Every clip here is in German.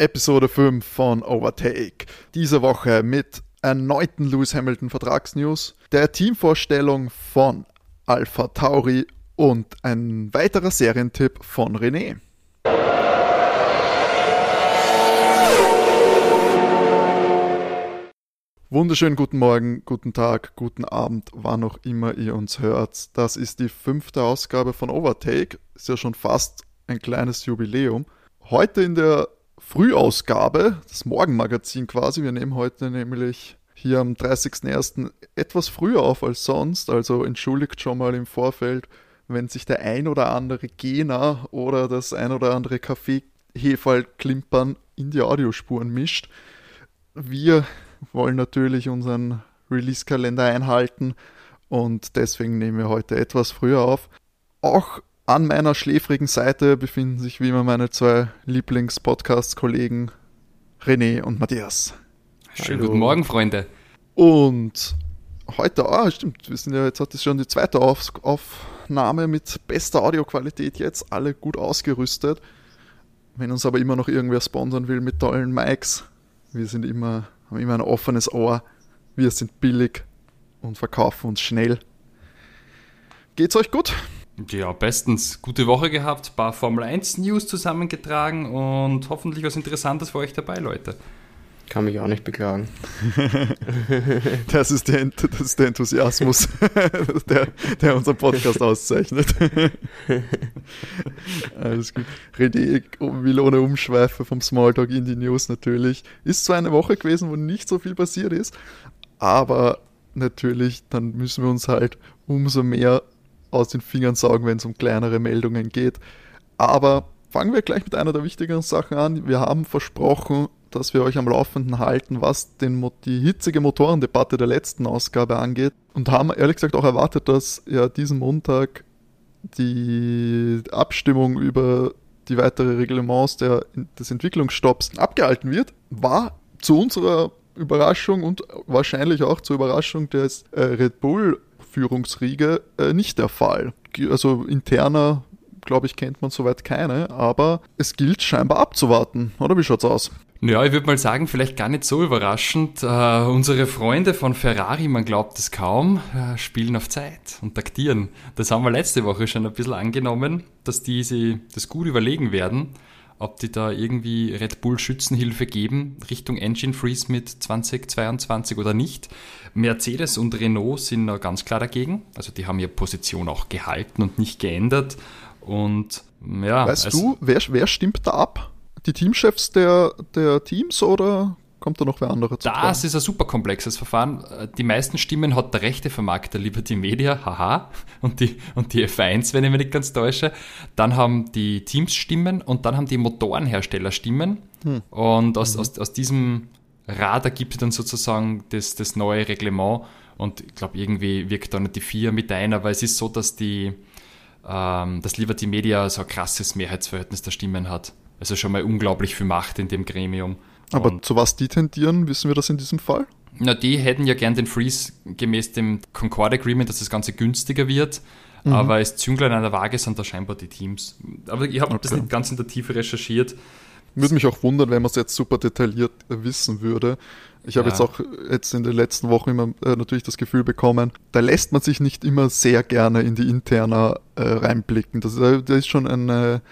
Episode 5 von Overtake. Diese Woche mit erneuten Lewis Hamilton Vertragsnews, der Teamvorstellung von Alpha Tauri und ein weiterer Serientipp von René. Wunderschönen guten Morgen, guten Tag, guten Abend, wann auch immer ihr uns hört. Das ist die fünfte Ausgabe von Overtake. Ist ja schon fast ein kleines Jubiläum. Heute in der Frühausgabe, das Morgenmagazin quasi. Wir nehmen heute nämlich hier am 30.01. etwas früher auf als sonst, also entschuldigt schon mal im Vorfeld, wenn sich der ein oder andere Gena oder das ein oder andere Kaffeeheferl klimpern in die Audiospuren mischt. Wir wollen natürlich unseren Release-Kalender einhalten und deswegen nehmen wir heute etwas früher auf. Auch an meiner schläfrigen Seite befinden sich wie immer meine zwei Lieblings-Podcast-Kollegen René und Matthias. Schönen guten Morgen, Freunde. Und heute, ah, stimmt, wir sind ja jetzt hat es schon die zweite Auf Aufnahme mit bester Audioqualität jetzt, alle gut ausgerüstet. Wenn uns aber immer noch irgendwer sponsern will mit tollen Mics, wir sind immer, haben immer ein offenes Ohr, wir sind billig und verkaufen uns schnell. Geht's euch gut? Ja, bestens. Gute Woche gehabt, paar Formel 1 News zusammengetragen und hoffentlich was Interessantes für euch dabei, Leute. Kann mich auch nicht beklagen. das, ist der, das ist der Enthusiasmus, der, der unseren Podcast auszeichnet. Alles gut. René will ohne Umschweife vom Smalltalk in die News natürlich. Ist zwar eine Woche gewesen, wo nicht so viel passiert ist, aber natürlich, dann müssen wir uns halt umso mehr aus den Fingern saugen, wenn es um kleinere Meldungen geht. Aber fangen wir gleich mit einer der wichtigeren Sachen an. Wir haben versprochen, dass wir euch am Laufenden halten, was den, die hitzige Motorendebatte der letzten Ausgabe angeht. Und haben ehrlich gesagt auch erwartet, dass ja diesen Montag die Abstimmung über die weitere Reglements der, des Entwicklungsstopps abgehalten wird. War zu unserer Überraschung und wahrscheinlich auch zur Überraschung des äh, Red Bull Führungsriege äh, nicht der Fall. Also interner, glaube ich, kennt man soweit keine, aber es gilt scheinbar abzuwarten, oder wie schaut's aus? Ja, ich würde mal sagen, vielleicht gar nicht so überraschend. Uh, unsere Freunde von Ferrari, man glaubt es kaum, uh, spielen auf Zeit und taktieren. Das haben wir letzte Woche schon ein bisschen angenommen, dass die sich das gut überlegen werden ob die da irgendwie Red Bull Schützenhilfe geben Richtung Engine Freeze mit 2022 oder nicht. Mercedes und Renault sind da ganz klar dagegen. Also die haben ihre Position auch gehalten und nicht geändert. Und ja. Weißt also, du, wer, wer stimmt da ab? Die Teamchefs der, der Teams oder kommt da noch wer andere zu Das ist ein super komplexes Verfahren. Die meisten Stimmen hat der rechte Vermarkter Liberty Media, haha, und die, und die F1, wenn ich mich nicht ganz täusche. Dann haben die Teams Stimmen und dann haben die Motorenhersteller Stimmen. Hm. Und aus, mhm. aus, aus diesem Rad ergibt dann sozusagen das, das neue Reglement. Und ich glaube, irgendwie wirkt da nicht die vier mit ein, aber es ist so, dass die, ähm, dass Liberty Media so ein krasses Mehrheitsverhältnis der Stimmen hat. Also schon mal unglaublich viel Macht in dem Gremium. Aber und zu was die tendieren, wissen wir das in diesem Fall? Na, die hätten ja gern den Freeze gemäß dem Concord Agreement, dass das Ganze günstiger wird. Mhm. Aber als Zünglein an der Waage sind da scheinbar die Teams. Aber ich habe okay. das nicht ganz in der Tiefe recherchiert. Würde mich auch wundern, wenn man es jetzt super detailliert wissen würde. Ich habe ja. jetzt auch jetzt in den letzten Wochen immer äh, natürlich das Gefühl bekommen, da lässt man sich nicht immer sehr gerne in die Interna äh, reinblicken. Das, äh, das ist schon eine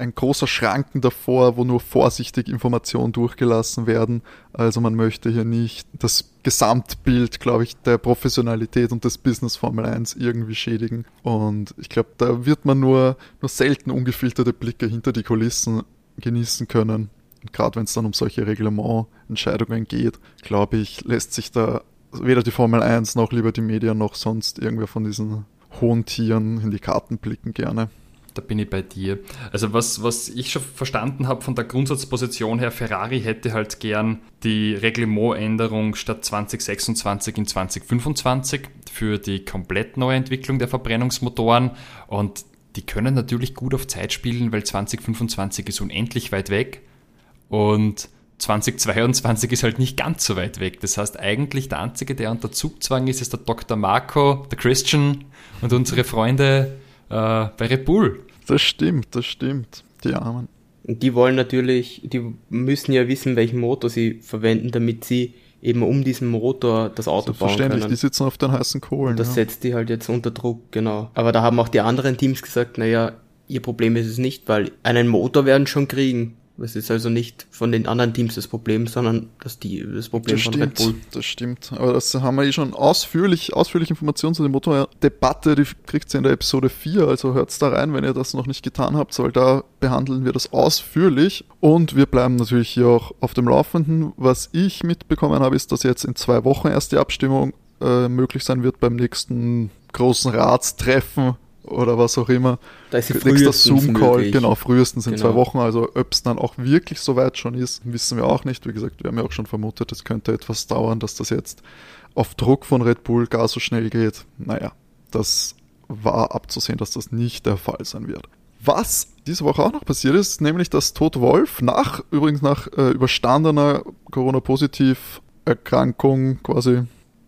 ein großer Schranken davor, wo nur vorsichtig Informationen durchgelassen werden. Also man möchte hier nicht das Gesamtbild, glaube ich, der Professionalität und des Business Formel 1 irgendwie schädigen. Und ich glaube, da wird man nur, nur selten ungefilterte Blicke hinter die Kulissen genießen können. Und gerade wenn es dann um solche Reglemententscheidungen geht, glaube ich, lässt sich da weder die Formel 1 noch lieber die Medien noch sonst irgendwer von diesen hohen Tieren in die Karten blicken gerne. Da bin ich bei dir. Also was, was ich schon verstanden habe von der Grundsatzposition her, Ferrari hätte halt gern die Reglementänderung statt 2026 in 2025 für die komplett neue Entwicklung der Verbrennungsmotoren und die können natürlich gut auf Zeit spielen, weil 2025 ist unendlich weit weg und 2022 ist halt nicht ganz so weit weg. Das heißt, eigentlich der Einzige, der unter Zugzwang ist, ist der Dr. Marco, der Christian und unsere Freunde äh, bei Red Bull. Das stimmt, das stimmt. Die Armen. Und die wollen natürlich, die müssen ja wissen, welchen Motor sie verwenden, damit sie eben um diesen Motor das Auto bauen können. die sitzen auf den heißen Kohlen. Das ja. setzt die halt jetzt unter Druck, genau. Aber da haben auch die anderen Teams gesagt, naja, ihr Problem ist es nicht, weil einen Motor werden schon kriegen. Es ist also nicht von den anderen Teams das Problem, sondern das, die, das Problem das von stimmt, Red Bull. Das stimmt. Aber das haben wir eh schon ausführlich, ausführlich Informationen zu der Motordebatte, die kriegt ihr in der Episode 4, also hört's da rein, wenn ihr das noch nicht getan habt, weil da behandeln wir das ausführlich und wir bleiben natürlich hier auch auf dem Laufenden. Was ich mitbekommen habe, ist, dass jetzt in zwei Wochen erst die Abstimmung äh, möglich sein wird beim nächsten großen Ratstreffen oder was auch immer. Da ist sie Nächster Zoom-Call, genau, frühestens in Genau. zwei Wochen. Also ob es dann auch wirklich so weit schon ist, wissen wir auch nicht. Wie gesagt, wir haben ja auch schon vermutet, es könnte etwas dauern, dass das jetzt auf Druck von Red Bull gar so schnell geht. Naja, das war abzusehen, dass das nicht der Fall sein wird. Was diese Woche auch noch passiert ist, nämlich dass Tote Wolf nach, übrigens nach äh, überstandener Corona-Positiv-Erkrankung quasi,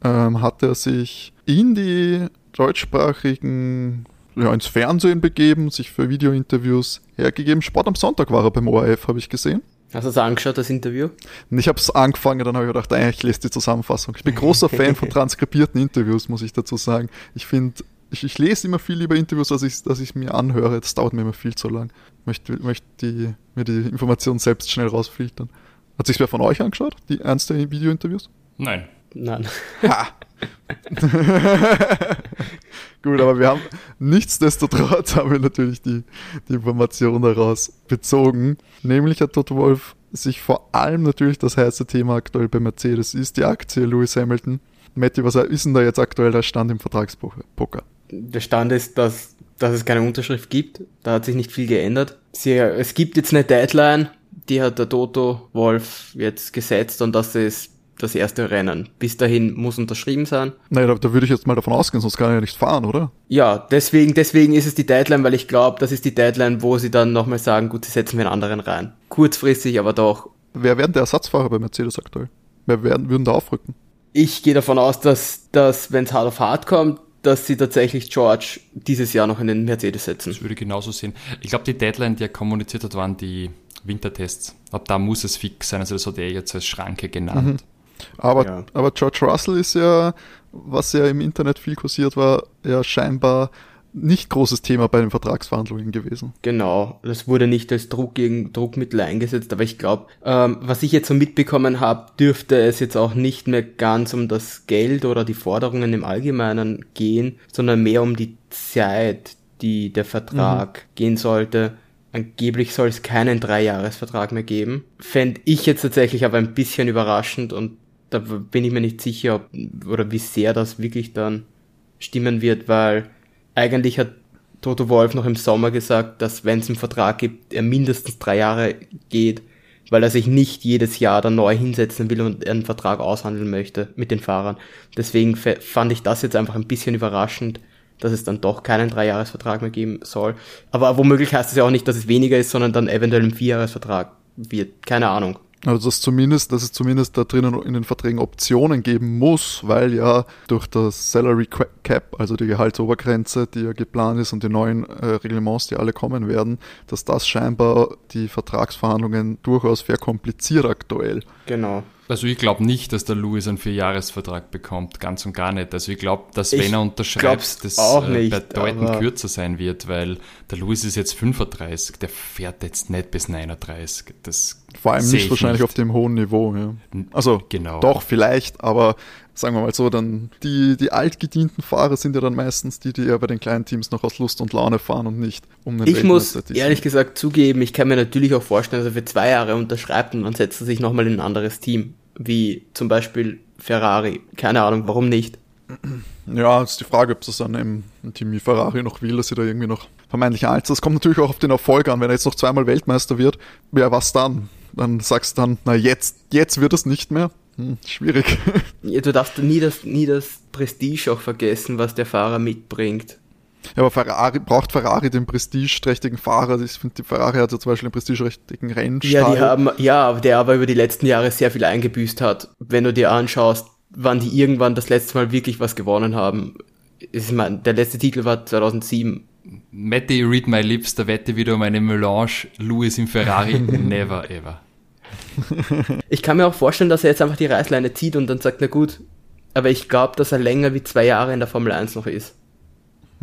ähm, hat er sich in die deutschsprachigen, ja, ins Fernsehen begeben, sich für Videointerviews hergegeben. Sport am Sonntag war er beim ORF, habe ich gesehen. Hast du es angeschaut, das Interview? Ich habe es angefangen, dann habe ich gedacht, eigentlich ich lese die Zusammenfassung. Ich bin großer Fan von transkribierten Interviews, muss ich dazu sagen. Ich finde, ich, ich lese immer viel lieber Interviews, als ich, als ich mir anhöre. Das dauert mir immer viel zu lang. Ich möchte, möchte die, mir die Informationen selbst schnell rausfiltern. Hat sich wer von euch angeschaut, die ernste Videointerviews? Nein. Nein. Ha! Gut, aber wir haben nichtsdestotrotz haben wir natürlich die, die Information daraus bezogen. Nämlich hat Toto Wolf sich vor allem natürlich das heiße Thema aktuell bei Mercedes ist, die Aktie Lewis Hamilton. Matti, was ist denn da jetzt aktuell der Stand im Vertragspoker? Der Stand ist, dass, dass es keine Unterschrift gibt. Da hat sich nicht viel geändert. Sie, es gibt jetzt eine Deadline, die hat der Toto Wolf jetzt gesetzt und das ist das erste Rennen. Bis dahin muss unterschrieben sein. Naja, da, da würde ich jetzt mal davon ausgehen, sonst kann er ja nicht fahren, oder? Ja, deswegen, deswegen ist es die Deadline, weil ich glaube, das ist die Deadline, wo sie dann nochmal sagen, gut, sie setzen wir einen anderen rein. Kurzfristig, aber doch. Wer werden der Ersatzfahrer bei Mercedes aktuell? Wer werden, würden da aufrücken? Ich gehe davon aus, dass, dass wenn es hart auf hart kommt, dass sie tatsächlich George dieses Jahr noch in den Mercedes setzen. Das würde ich genauso sehen. Ich glaube, die Deadline, die er kommuniziert hat, waren die Wintertests. Ab da muss es fix sein. Also das hat er jetzt als Schranke genannt. Aber, Ja. aber George Russell ist ja, was ja im Internet viel kursiert war, ja scheinbar nicht großes Thema bei den Vertragsverhandlungen gewesen. Genau, das wurde nicht als Druck gegen Druckmittel eingesetzt, aber ich glaube, ähm, was ich jetzt so mitbekommen habe, dürfte es jetzt auch nicht mehr ganz um das Geld oder die Forderungen im Allgemeinen gehen, sondern mehr um die Zeit, die der Vertrag gehen sollte. Angeblich soll es keinen Dreijahresvertrag mehr geben. Fände ich jetzt tatsächlich aber ein bisschen überraschend und da bin ich mir nicht sicher, ob, oder wie sehr das wirklich dann stimmen wird, weil eigentlich hat Toto Wolf noch im Sommer gesagt, dass wenn es einen Vertrag gibt, er mindestens drei Jahre geht, weil er sich nicht jedes Jahr dann neu hinsetzen will und einen Vertrag aushandeln möchte mit den Fahrern. Deswegen fand ich das jetzt einfach ein bisschen überraschend, dass es dann doch keinen Dreijahresvertrag mehr geben soll. Aber womöglich heißt es ja auch nicht, dass es weniger ist, sondern dann eventuell ein Vierjahresvertrag wird. Keine Ahnung. Also dass zumindest, dass es zumindest da drinnen in den Verträgen Optionen geben muss, weil ja durch das Salary Cap, also die Gehaltsobergrenze, die ja geplant ist und die neuen äh, Reglements, die alle kommen werden, dass das scheinbar die Vertragsverhandlungen durchaus verkompliziert aktuell. Genau. Also ich glaube nicht, dass der Lewis einen Vierjahresvertrag bekommt, ganz und gar nicht. Also ich glaube, dass Ich wenn er unterschreibt, das auch äh, nicht, bedeutend kürzer sein wird, weil der Lewis ist jetzt 35, der fährt jetzt nicht bis 39. Das Vor allem nicht ich wahrscheinlich nicht. auf dem hohen Niveau. Ja. Also Genau. doch, vielleicht, aber sagen wir mal so, dann die, die altgedienten Fahrer sind ja dann meistens die, die ja bei den kleinen Teams noch aus Lust und Laune fahren und nicht um den Ich muss ehrlich gesagt zugeben, ich kann mir natürlich auch vorstellen, dass er für zwei Jahre unterschreibt und dann setzt er sich nochmal in ein anderes Team. Wie zum Beispiel Ferrari. Keine Ahnung, warum nicht. Ja, ist die Frage, ob das dann im Team wie Ferrari noch will, dass sie da irgendwie noch vermeintlich sind. Das kommt natürlich auch auf den Erfolg an. Wenn er jetzt noch zweimal Weltmeister wird, ja, was dann? Dann sagst du dann, na jetzt, jetzt wird es nicht mehr. Hm, schwierig. Ja, Du darfst nie das, nie das Prestige auch vergessen, was der Fahrer mitbringt. Ja, aber Ferrari, braucht Ferrari den prestigeträchtigen Fahrer? Ich finde, die Ferrari hat ja zum Beispiel einen prestigeträchtigen Rennstall. Ja, die haben, ja, der aber über die letzten Jahre sehr viel eingebüßt hat. Wenn du dir anschaust, wann die irgendwann das letzte Mal wirklich was gewonnen haben. Ich meine, der letzte Titel war 2007 Matty, read my lips, da wette wieder um eine Melange Louis im Ferrari. Never ever. Ich kann mir auch vorstellen, dass er jetzt einfach die Reißleine zieht und dann sagt, na gut, aber ich glaube, dass er länger wie zwei Jahre in der Formel 1 noch ist.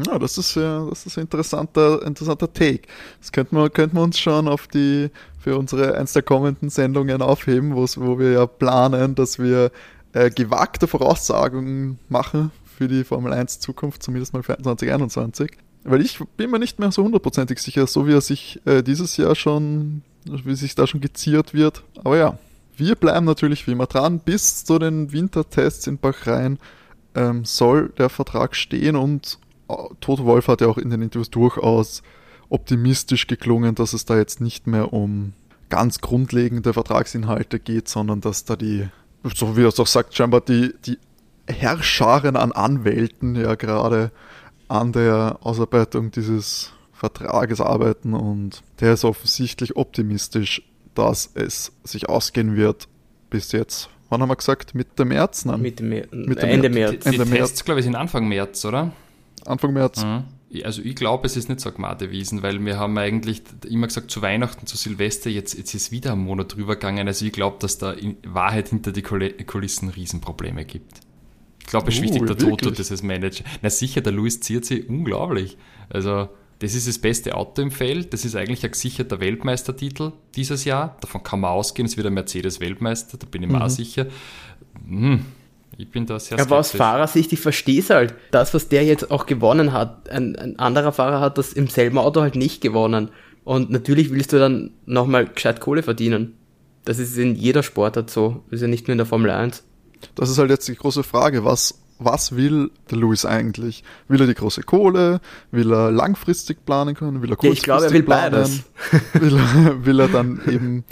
Ja, das ist ja, das ist ein interessanter, interessanter Take. Das könnten wir, könnten wir uns schon auf die, für unsere eins der kommenden Sendungen aufheben, wo wir ja planen, dass wir äh, gewagte Voraussagungen machen für die Formel 1 Zukunft, zumindest mal für 2021. Weil ich bin mir nicht mehr so hundertprozentig sicher, so wie er sich äh, dieses Jahr schon, wie sich da schon geziert wird. Aber ja, wir bleiben natürlich wie immer dran. Bis zu den Wintertests in Bahrain ähm, soll der Vertrag stehen und Toto Wolf hat ja auch in den Interviews durchaus optimistisch geklungen, dass es da jetzt nicht mehr um ganz grundlegende Vertragsinhalte geht, sondern dass da die, so wie er es auch sagt, scheinbar die, die Herrscharen an Anwälten ja gerade an der Ausarbeitung dieses Vertrages arbeiten und der ist offensichtlich optimistisch, dass es sich ausgehen wird bis jetzt. Wann haben wir gesagt? Mitte März? Nein. Mitte Mer Mitte Ende März. Die, die Ende Tests, glaube ich, sind Anfang März, oder? Anfang März. Mhm. Also ich glaube, es ist nicht so gewesen, weil wir haben eigentlich immer gesagt, zu Weihnachten, zu Silvester, jetzt, jetzt ist wieder ein Monat drüber gegangen. Also ich glaube, dass da in Wahrheit hinter die Kulissen Riesenprobleme gibt. Ich glaube, es ist uh, wichtig, der Toto dieses Manager. Na sicher, der Luis ziert sie unglaublich. Also das ist das beste Auto im Feld. Das ist eigentlich ein gesicherter Weltmeistertitel dieses Jahr. Davon kann man ausgehen, es wird ein Mercedes-Weltmeister, da bin ich mir mhm. auch sicher. Hm, ich bin da sehr Aber aus Fahrersicht, ich verstehe es halt. Das, was der jetzt auch gewonnen hat, ein, ein anderer Fahrer hat das im selben Auto halt nicht gewonnen. Und natürlich willst du dann nochmal gescheit Kohle verdienen. Das ist in jeder Sportart so. Das ist ja nicht nur in der Formel 1. Das ist halt jetzt die große Frage. Was, was will der Lewis eigentlich? Will er die große Kohle? Will er langfristig planen können? Will er kurzfristig ja, ich glaube, er will planen? beides. will, er, will er dann eben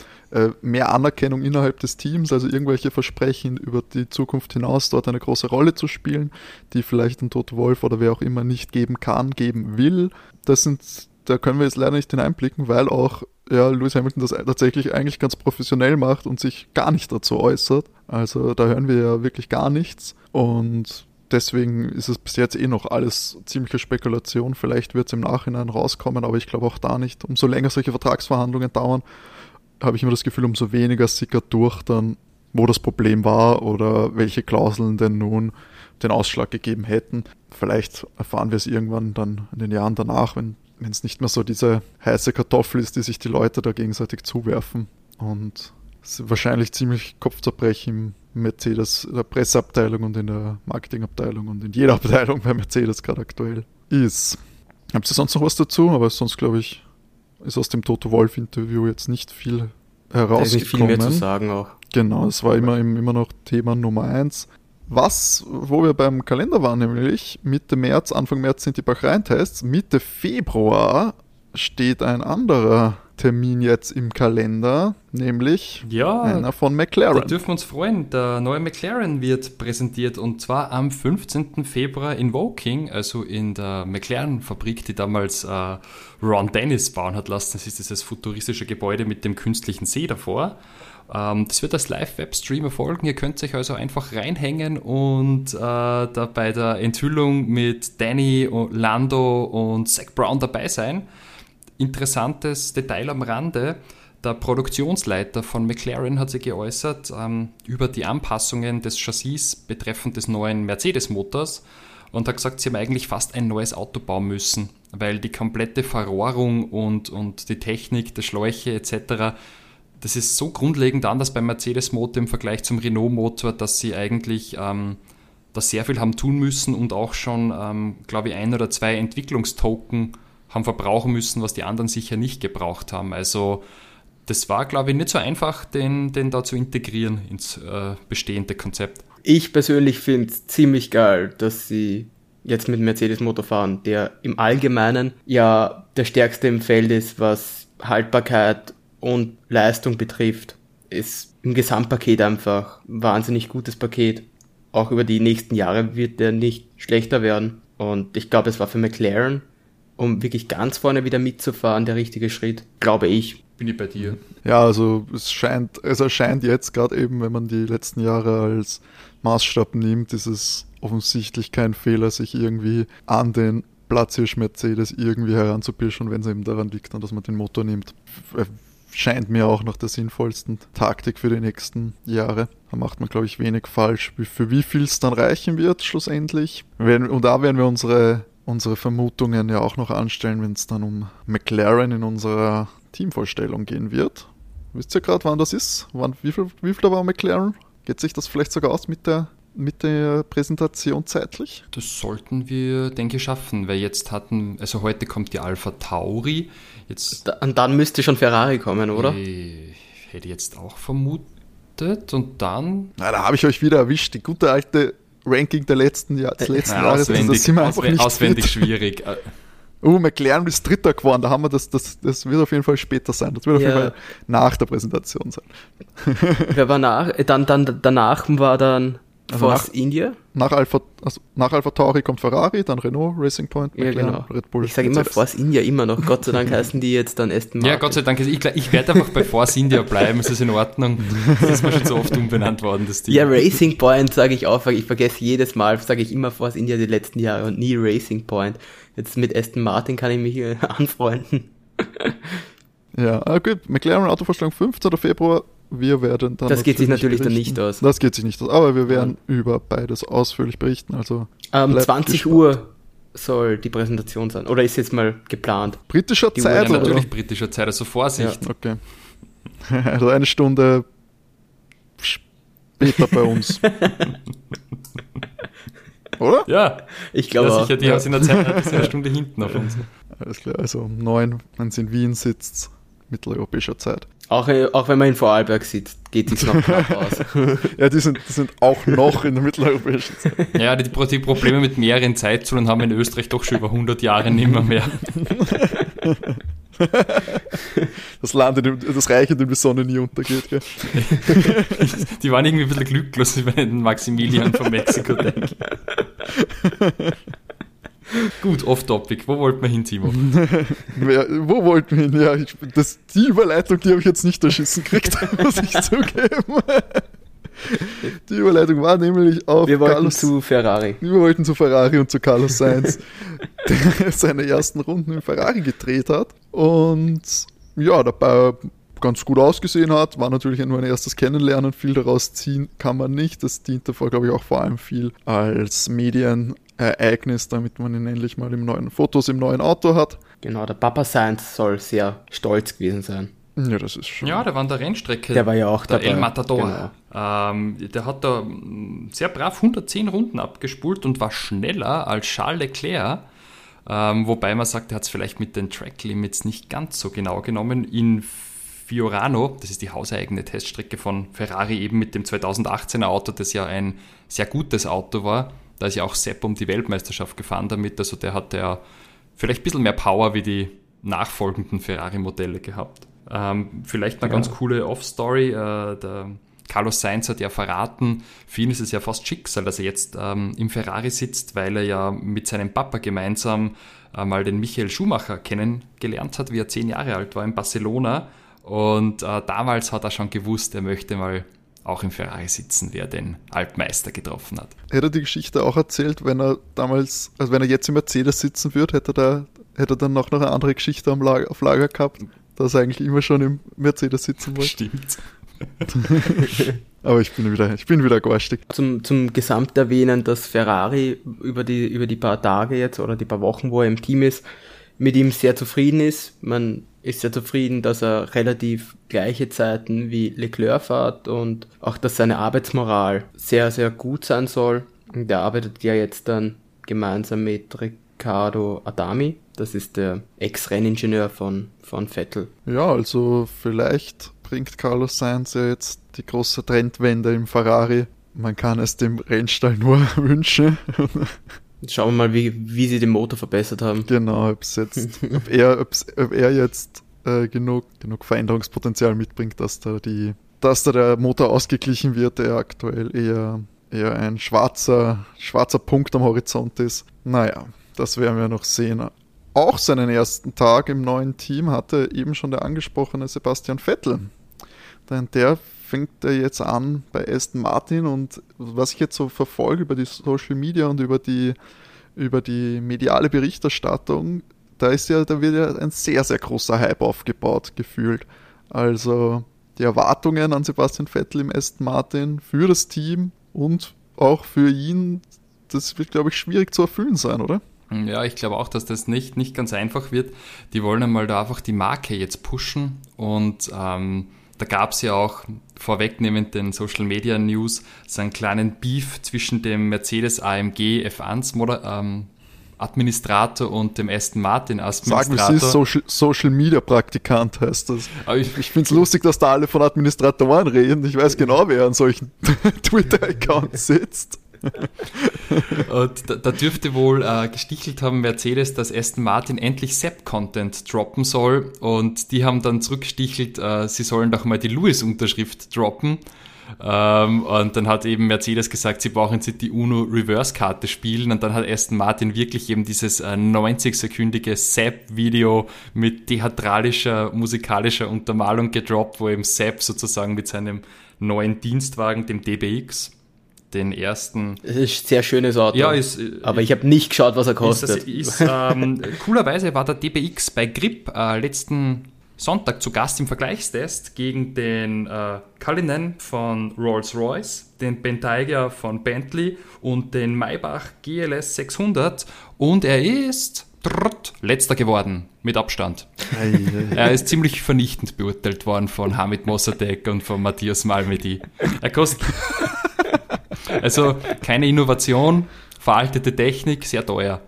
mehr Anerkennung innerhalb des Teams, also irgendwelche Versprechen über die Zukunft hinaus dort eine große Rolle zu spielen, die vielleicht ein Toto Wolf oder wer auch immer nicht geben kann, geben will. Das sind, da können wir jetzt leider nicht hineinblicken, weil auch ja, Lewis Hamilton das tatsächlich eigentlich ganz professionell macht und sich gar nicht dazu äußert. Also da hören wir ja wirklich gar nichts. Und deswegen ist es bis jetzt eh noch alles ziemliche Spekulation. Vielleicht wird es im Nachhinein rauskommen, aber ich glaube auch da nicht. Umso länger solche Vertragsverhandlungen dauern, habe ich immer das Gefühl, umso weniger sickert durch dann, wo das Problem war oder welche Klauseln denn nun den Ausschlag gegeben hätten. Vielleicht erfahren wir es irgendwann dann in den Jahren danach, wenn wenn es nicht mehr so diese heiße Kartoffel ist, die sich die Leute da gegenseitig zuwerfen. Und es wahrscheinlich ziemlich Kopfzerbrechen im Mercedes, in der Presseabteilung und in der Marketingabteilung und in jeder Abteilung bei Mercedes gerade aktuell ist. Habt ihr sonst noch was dazu? Aber sonst glaube ich, ist aus dem Toto Wolf Interview jetzt nicht viel herausgekommen. Da ist nicht viel mehr zu sagen auch. Genau, es war immer, immer noch Thema Nummer eins. Was, wo wir beim Kalender waren, nämlich Mitte März, Anfang März sind die Bahrain-Tests, Mitte Februar steht ein anderer Termin jetzt im Kalender, nämlich ja, einer von McLaren. Da dürfen wir uns freuen. Der neue McLaren wird präsentiert und zwar am 15. Februar in Woking, also in der McLaren-Fabrik, die damals äh, Ron Dennis bauen hat lassen. Das ist dieses futuristische Gebäude mit dem künstlichen See davor. Ähm, das wird als Live-Webstream erfolgen. Ihr könnt euch also einfach reinhängen und äh, da bei der Enthüllung mit Danny, Lando und Zach Brown dabei sein interessantes Detail am Rande. Der Produktionsleiter von McLaren hat sich geäußert ähm, über die Anpassungen des Chassis betreffend des neuen Mercedes-Motors und hat gesagt, sie haben eigentlich fast ein neues Auto bauen müssen, weil die komplette Verrohrung und, und die Technik der Schläuche etc., das ist so grundlegend anders beim Mercedes-Motor im Vergleich zum Renault-Motor, dass sie eigentlich ähm, da sehr viel haben tun müssen und auch schon, ähm, glaube ich, ein oder zwei Entwicklungstoken haben verbrauchen müssen, was die anderen sicher nicht gebraucht haben. Also das war, glaube ich, nicht so einfach, den, den da zu integrieren ins äh, bestehende Konzept. Ich persönlich finde es ziemlich geil, dass sie jetzt mit Mercedes-Motor fahren, der im Allgemeinen ja der stärkste im Feld ist, was Haltbarkeit und Leistung betrifft. Ist im Gesamtpaket einfach ein wahnsinnig gutes Paket. Auch über die nächsten Jahre wird der nicht schlechter werden. Und ich glaube, es war für McLaren um wirklich ganz vorne wieder mitzufahren, der richtige Schritt, glaube ich. Bin ich bei dir. Ja, also es scheint, es erscheint jetzt gerade eben, wenn man die letzten Jahre als Maßstab nimmt, ist es offensichtlich kein Fehler, sich irgendwie an den Platzhirsch Mercedes irgendwie heranzupirschen, wenn es eben daran liegt, dass man den Motor nimmt. Scheint mir auch noch der sinnvollsten Taktik für die nächsten Jahre. Da macht man, glaube ich, wenig falsch. Für wie viel es dann reichen wird, schlussendlich. Und da werden wir unsere, unsere Vermutungen ja auch noch anstellen, wenn es dann um McLaren in unserer Teamvorstellung gehen wird. Wisst ihr gerade, wann das ist? Wann, wie, viel, wie viel war McLaren? Geht sich das vielleicht sogar aus mit der mit der Präsentation zeitlich? Das sollten wir, denke ich, schaffen, weil jetzt hatten, also heute kommt die Alpha Tauri. Jetzt, und dann müsste schon Ferrari kommen, oder? Ich hätte jetzt auch vermutet und dann. Na, da habe ich euch wieder erwischt, die gute alte Ranking der letzten, Jahr, des letzten ja, Jahres. Auswendig, das sind wir einfach nicht auswendig fit. schwierig. Oh, McLaren ist Dritter geworden. Da haben wir das, das, das wird auf jeden Fall später sein. Das wird auf ja. jeden Fall nach der Präsentation sein. Wer war nach? Dann, dann, danach war dann also Force nach, India? Nach Alpha, also nach Alpha Tauri kommt Ferrari, dann Renault, Racing Point, McLaren, ja, genau. Red Bull. Ich sage immer Force India immer noch. Gott sei Dank heißen die jetzt dann Aston Martin. Ja, Gott sei Dank. Ich, ich werde einfach bei Force India bleiben. Es ist in Ordnung. Das ist mir schon so oft umbenannt worden, das Team. Ja, Racing Point sage ich auch. Ich vergesse jedes Mal, sage ich immer Force India die letzten Jahre und nie Racing Point. Jetzt mit Aston Martin kann ich mich anfreunden. ja, ah, gut. McLaren Autovorstellung 15. Februar wir werden dann. Das geht sich natürlich berichten. dann nicht aus. Das geht sich nicht aus, aber wir werden ja. über beides ausführlich berichten. Also ähm, 20 gespannt. Uhr soll die Präsentation sein. Oder ist jetzt mal geplant? Britischer die Zeit, oder? Natürlich britischer Zeit, also Vorsicht. Ja. Okay. Also eine Stunde später bei uns. oder? Ja, ich glaube. Ja, sicher, die ja. sind in der Zeit eine Stunde hinten auf uns. Alles klar, also um neun, wenn es in Wien sitzt, mitteleuropäischer Zeit. Auch, äh, auch wenn man in Vorarlberg sitzt, geht es noch knapp aus. ja, die sind, die sind auch noch in der mitteleuropäischen Zeit. Ja, die, die Probleme mit mehreren Zeitzonen haben wir in Österreich doch schon über 100 Jahre nimmer mehr. Das Land, in dem, das Reich, in dem die Sonne nie untergeht. Gell? Die waren irgendwie ein bisschen glücklos, wenn ich an Maximilian von Mexiko denke. Gut, off-topic. Wo wollten wir hin, Timo? wo wollten wir hin? Ja, ich, das, die Überleitung, die habe ich jetzt nicht erschissen gekriegt, muss ich zugeben. Die Überleitung war nämlich auf Wir wollten Carlos, zu Ferrari. Wir wollten zu Ferrari und zu Carlos Sainz, der seine ersten Runden in Ferrari gedreht hat und ja, dabei ganz gut ausgesehen hat. War natürlich nur ein erstes Kennenlernen. Viel daraus ziehen kann man nicht. Das diente vor, glaube ich, auch vor allem viel als Medien Ereignis, damit man ihn endlich mal im neuen Fotos im neuen Auto hat. Genau, der Papa Sainz soll sehr stolz gewesen sein. Ja, das ist schon. Ja, der war an der Rennstrecke. Der war ja auch der dabei. El Matador. Genau. Ähm, der hat da mm, sehr brav 110 Runden abgespult und war schneller als Charles Leclerc. Ähm, wobei man sagt, er hat es vielleicht mit den Track Limits nicht ganz so genau genommen. In Fiorano, das ist die hauseigene Teststrecke von Ferrari, eben mit dem 2018er Auto, das ja ein sehr gutes Auto war, da ist ja auch Sepp um die Weltmeisterschaft gefahren damit. Also der hat ja vielleicht ein bisschen mehr Power wie die nachfolgenden Ferrari-Modelle gehabt. Ähm, vielleicht eine ja. ganz coole Off-Story. Äh, der Carlos Sainz hat ja verraten, für ihn ist es ja fast Schicksal, dass er jetzt ähm, im Ferrari sitzt, weil er ja mit seinem Papa gemeinsam äh, mal den Michael Schumacher kennengelernt hat, wie er zehn Jahre alt war in Barcelona. Und äh, damals hat er schon gewusst, er möchte mal auch im Ferrari sitzen, wer den Altmeister getroffen hat. Hätte er die Geschichte auch erzählt, wenn er damals, also wenn er jetzt im Mercedes sitzen würde, hätte er da, hätte er dann noch eine andere Geschichte am Lager, auf Lager gehabt, dass er eigentlich immer schon im Mercedes sitzen wollte. Stimmt. Aber ich bin wieder, ich bin wieder garstig. Zum, zum Gesamt erwähnen, dass Ferrari über die, über die paar Tage jetzt oder die paar Wochen, wo er im Team ist, mit ihm sehr zufrieden ist. Man ist sehr zufrieden, dass er relativ gleiche Zeiten wie Leclerc fährt und auch, dass seine Arbeitsmoral sehr, sehr gut sein soll. Und er arbeitet ja jetzt dann gemeinsam mit Riccardo Adami. Das ist der Ex-Renningenieur von, von Vettel. Ja, also vielleicht bringt Carlos Sainz ja jetzt die große Trendwende im Ferrari. Man kann es dem Rennstall nur wünschen. Schauen wir mal, wie, wie sie den Motor verbessert haben. Genau, ob's jetzt, ob, er, ob er jetzt äh, genug, genug Veränderungspotenzial mitbringt, dass da, die, dass da der Motor ausgeglichen wird, der aktuell eher, eher ein schwarzer, schwarzer Punkt am Horizont ist. Naja, das werden wir noch sehen. Auch seinen ersten Tag im neuen Team hatte eben schon der angesprochene Sebastian Vettel. Denn der fängt er jetzt an bei Aston Martin und was ich jetzt so verfolge über die Social Media und über die über die mediale Berichterstattung, da ist ja, da wird ja ein sehr, sehr großer Hype aufgebaut, gefühlt. Also die Erwartungen an Sebastian Vettel im Aston Martin für das Team und auch für ihn, das wird, glaube ich, schwierig zu erfüllen sein, oder? Ja, ich glaube auch, dass das nicht, nicht ganz einfach wird. Die wollen einmal da einfach die Marke jetzt pushen und ähm, da gab es ja auch vorwegnehmend den Social Media News so einen kleinen Beef zwischen dem Mercedes AMG F1 ähm, Administrator und dem Aston Martin Administrator. Sag, es ist Social, Social Media Praktikant heißt das. ich, ich finde es lustig, dass da alle von Administratoren reden. Ich weiß genau, wer an solchen Twitter-Accounts sitzt. und da, da, dürfte wohl äh, gestichelt haben Mercedes, dass Aston Martin endlich SEP-Content droppen soll. Und die haben dann zurückgestichelt, äh, sie sollen doch mal die Lewis-Unterschrift droppen. Ähm, und dann hat eben Mercedes gesagt, sie brauchen jetzt die UNO Reverse-Karte spielen. Und dann hat Aston Martin wirklich eben dieses äh, 90-sekündige Sepp-Video mit theatralischer, musikalischer Untermalung gedroppt, wo eben Sepp sozusagen mit seinem neuen Dienstwagen, dem DBX, den ersten. Es ist ein sehr schönes Auto. Ja, ist, aber ich habe nicht geschaut, was er kostet. Ist, ist, ähm, coolerweise war der DBX bei Grip äh, letzten Sonntag zu Gast im Vergleichstest gegen den äh, Cullinan von Rolls-Royce, den Bentayga von Bentley und den Maybach GLS 600 und er ist trrrt, letzter geworden mit Abstand. er ist ziemlich vernichtend beurteilt worden von Hamid Mossadegh und von Matthias Malmedy. Er kostet also keine Innovation, veraltete Technik, sehr teuer.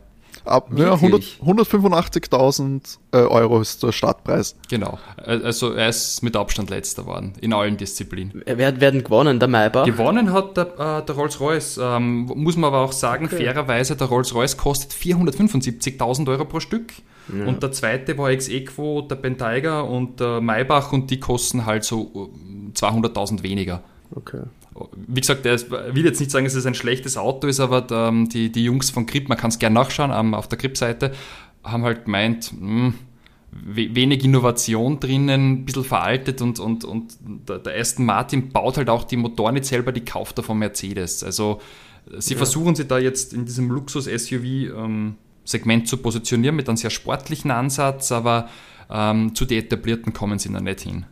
Ab, ja, 185.000 äh, Euro ist der Startpreis. Genau. Also er ist mit Abstand letzter worden, in allen Disziplinen. Wer werden gewonnen, der Maybach? Gewonnen hat der, äh, der Rolls-Royce. Ähm, muss man aber auch sagen, okay. fairerweise, der Rolls-Royce kostet 475.000 Euro pro Stück. Ja. Und der zweite war ex equo der Bentayga und der Maybach und die kosten halt so 200.000 äh, weniger. Okay wie gesagt, er will jetzt nicht sagen, dass es ein schlechtes Auto ist, aber ähm, die, die Jungs von Grip, man kann es gerne nachschauen ähm, auf der Grip-Seite, haben halt gemeint, mh, hm, wenig Innovation drinnen, ein bisschen veraltet und, und, und der Aston Martin baut halt auch die Motoren nicht selber, die kauft er von Mercedes. Also sie ja. versuchen sich da jetzt in diesem Luxus-SUV-Segment ähm, zu positionieren mit einem sehr sportlichen Ansatz, aber ähm, zu den etablierten kommen sie noch nicht hin.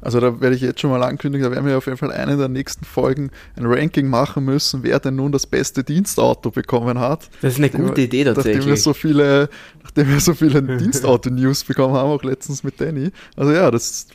Also da werde ich jetzt schon mal ankündigen, da werden wir auf jeden Fall eine der nächsten Folgen ein Ranking machen müssen, wer denn nun das beste Dienstauto bekommen hat. Das ist eine gute wir, Idee tatsächlich. Nachdem wir so viele, nachdem wir so viele Dienstauto-News bekommen haben, auch letztens mit Danny. Also ja, das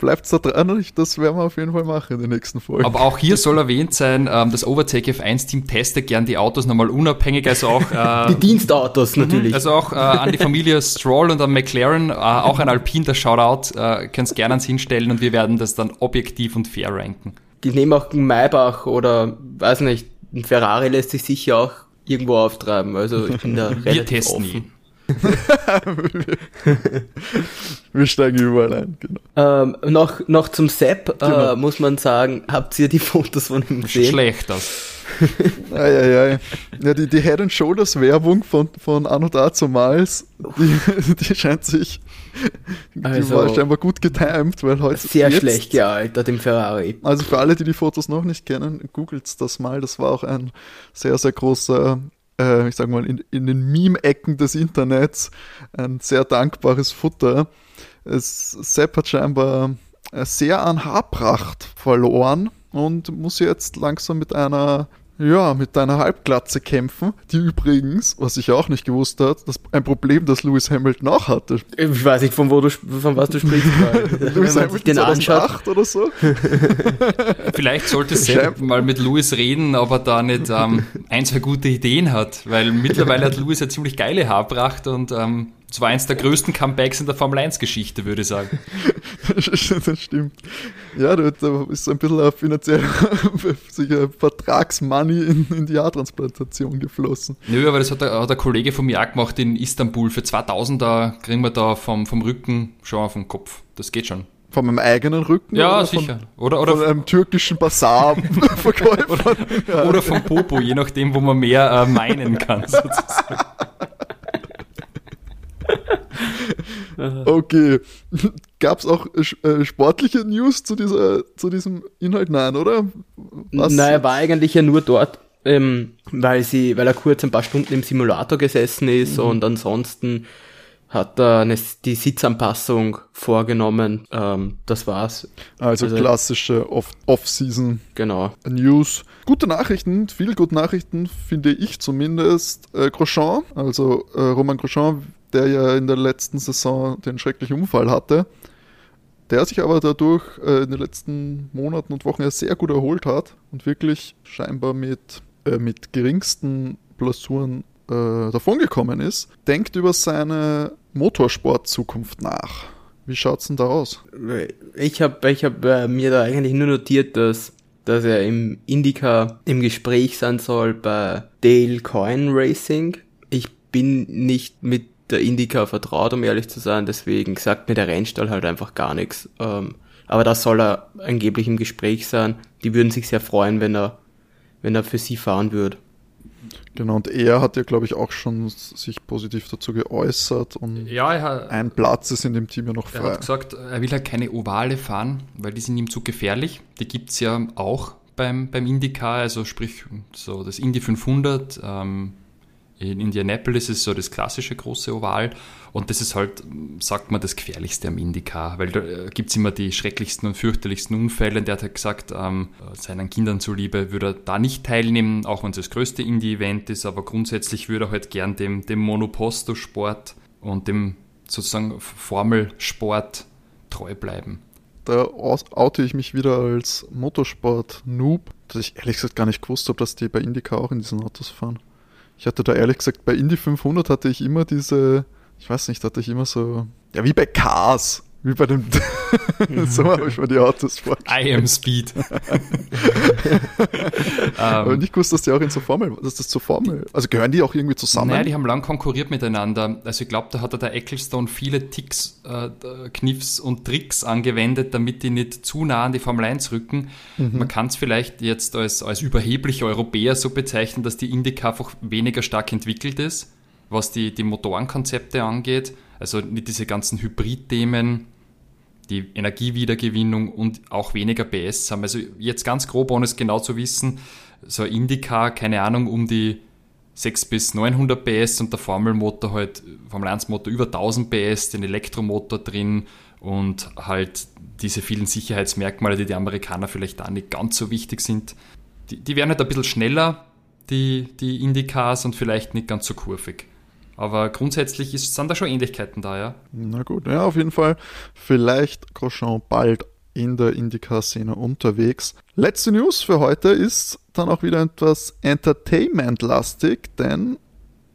bleibt da dran. Das werden wir auf jeden Fall machen in den nächsten Folgen. Aber auch hier soll erwähnt sein, ähm, das Overtake F1-Team testet gern die Autos nochmal unabhängig, also auch äh, die Dienstautos natürlich. Also auch äh, an die Familie Stroll und an McLaren, äh, auch ein Alpine, der Shoutout, äh, könnt es gerne ans hinstellen und wir werden das dann objektiv und fair ranken. Die nehmen auch einen Maybach oder weiß nicht, ein Ferrari lässt sich sicher auch irgendwo auftreiben. Also ich bin da relativ Wir testen offen. ihn. Wir steigen überall ein, genau. Ähm, noch, noch zum Sepp äh, genau. muss man sagen, habt ihr die Fotos von ihm gesehen? Schlecht aus. Eieiei. Ja, die, die Head and Shoulders Werbung von, von Anno dazumals, die, die scheint sich, die also, war scheinbar gut getimed, weil heute. Sehr jetzt, schlecht gealtert im Ferrari. Also für alle, die die Fotos noch nicht kennen, googelt das mal. Das war auch ein sehr, sehr großer äh, ich sag mal, in, in den Meme-Ecken des Internets ein sehr dankbares Futter. Es, Sepp hat scheinbar sehr an Haarpracht verloren und muss jetzt langsam mit einer ja, mit deiner Halbglatze kämpfen, die übrigens, was ich auch nicht gewusst habe, das ein Problem, das Lewis Hamilton auch hatte. Ich weiß nicht, von wo du von was du sprichst. Lewis Hamilton den 2008 oder so. Vielleicht sollte Sepp mal mit Lewis reden, ob er da nicht ähm, ein, zwei gute Ideen hat, weil mittlerweile hat Lewis ja ziemlich geile Haarpracht und ähm, das war eins der größten Comebacks in der Formel 1-Geschichte, würde ich sagen. das stimmt. Ja, da ist ein bisschen ein finanzieller Vertragsmoney in, in die Haartransplantation geflossen. Nö, aber das hat der, hat der Kollege von mir auch gemacht in Istanbul. Für 2000 da kriegen wir da vom, vom Rücken schon auf den Kopf. Das geht schon. Von meinem eigenen Rücken? Ja, oder sicher. Von, oder, oder von einem türkischen Basar-Verkäufer. oder, ja. oder vom Popo, je nachdem, wo man mehr äh, meinen kann, sozusagen. okay. Gab es auch äh, sportliche News zu, dieser, zu diesem Inhalt? Nein, oder? Was? Naja, war eigentlich ja nur dort ähm, weil sie, weil er kurz ein paar Stunden im Simulator gesessen ist mhm. und ansonsten hat er eine, die Sitzanpassung vorgenommen. Ähm, das war's. Also, also klassische Off-Season genau. News. Gute Nachrichten, viel gute Nachrichten, finde ich zumindest. Äh, Grosjean, also äh, Roman Grosjean, der ja in der letzten Saison den schrecklichen Unfall hatte, der sich aber dadurch äh, in den letzten Monaten und Wochen ja sehr gut erholt hat und wirklich scheinbar mit, äh, mit geringsten Blessuren äh, davongekommen ist, denkt über seine Motorsport-Zukunft nach. Wie schaut's denn da aus? Ich habe ich hab, äh, mir da eigentlich nur notiert, dass, dass er im Indica im Gespräch sein soll bei Dale Coin Racing. Ich bin nicht mit der Indica vertraut, um ehrlich zu sein, deswegen sagt mir der Rennstall halt einfach gar nichts. Ähm, aber das soll er angeblich im Gespräch sein. Die würden sich sehr freuen, wenn er, wenn er für sie fahren würde. Genau, und er hat ja, glaube ich, auch schon sich positiv dazu geäußert und ja, hat, ein Platz ist in dem Team ja noch frei. Er hat gesagt, er will halt keine Ovale fahren, weil die sind ihm zu gefährlich. Die gibt es ja auch beim, beim IndyCar, also sprich so das Indy 500, ähm, in Indianapolis ist so das klassische große Oval und das ist halt, sagt man, das gefährlichste am Indycar, weil da äh, gibt es immer die schrecklichsten und fürchterlichsten Unfälle. Und der hat halt gesagt, ähm, seinen Kindern zuliebe würde er da nicht teilnehmen, auch wenn es das größte Indie-Event ist, aber grundsätzlich würde er halt gern dem, dem Monoposto-Sport und dem sozusagen Formelsport treu bleiben. Da oute ich mich wieder als Motorsport-Noob, dass ich ehrlich gesagt gar nicht gewusst habe, dass die bei Indycar auch in diesen Autos fahren. Ich hatte da ehrlich gesagt, bei Indy 500 hatte ich immer diese, ich weiß nicht, hatte ich immer so, ja, wie bei Cars. Wie bei dem. so habe ich mir die Autos vorgestellt. I am Speed. Aber nicht gewusst, dass die auch in so Formel, dass das zur Formel. Also gehören die auch irgendwie zusammen? Nein, die haben lang konkurriert miteinander. Also ich glaube, da hat der Ecclestone viele Ticks, äh, Kniffs und Tricks angewendet, damit die nicht zu nah an die Formel 1 rücken. Mhm. Man kann es vielleicht jetzt als, als überheblicher Europäer so bezeichnen, dass die Indica einfach weniger stark entwickelt ist, was die, die Motorenkonzepte angeht also nicht diese ganzen Hybrid-Themen, die Energiewiedergewinnung und auch weniger PS haben. Also jetzt ganz grob, ohne es genau zu wissen, so ein Indica, keine Ahnung, um die 6 bis 900 PS und der Formelmotor halt, Formel 1 Motor über 1000 PS, den Elektromotor drin und halt diese vielen Sicherheitsmerkmale, die die Amerikaner vielleicht da nicht ganz so wichtig sind. Die, die werden halt ein bisschen schneller, die, die Indicars und vielleicht nicht ganz so kurvig. Aber grundsätzlich ist, sind da schon Ähnlichkeiten da, ja. Na gut, ja, auf jeden Fall. Vielleicht Grosjean bald in der Indycar-Szene unterwegs. Letzte News für heute ist dann auch wieder etwas Entertainment-lastig, denn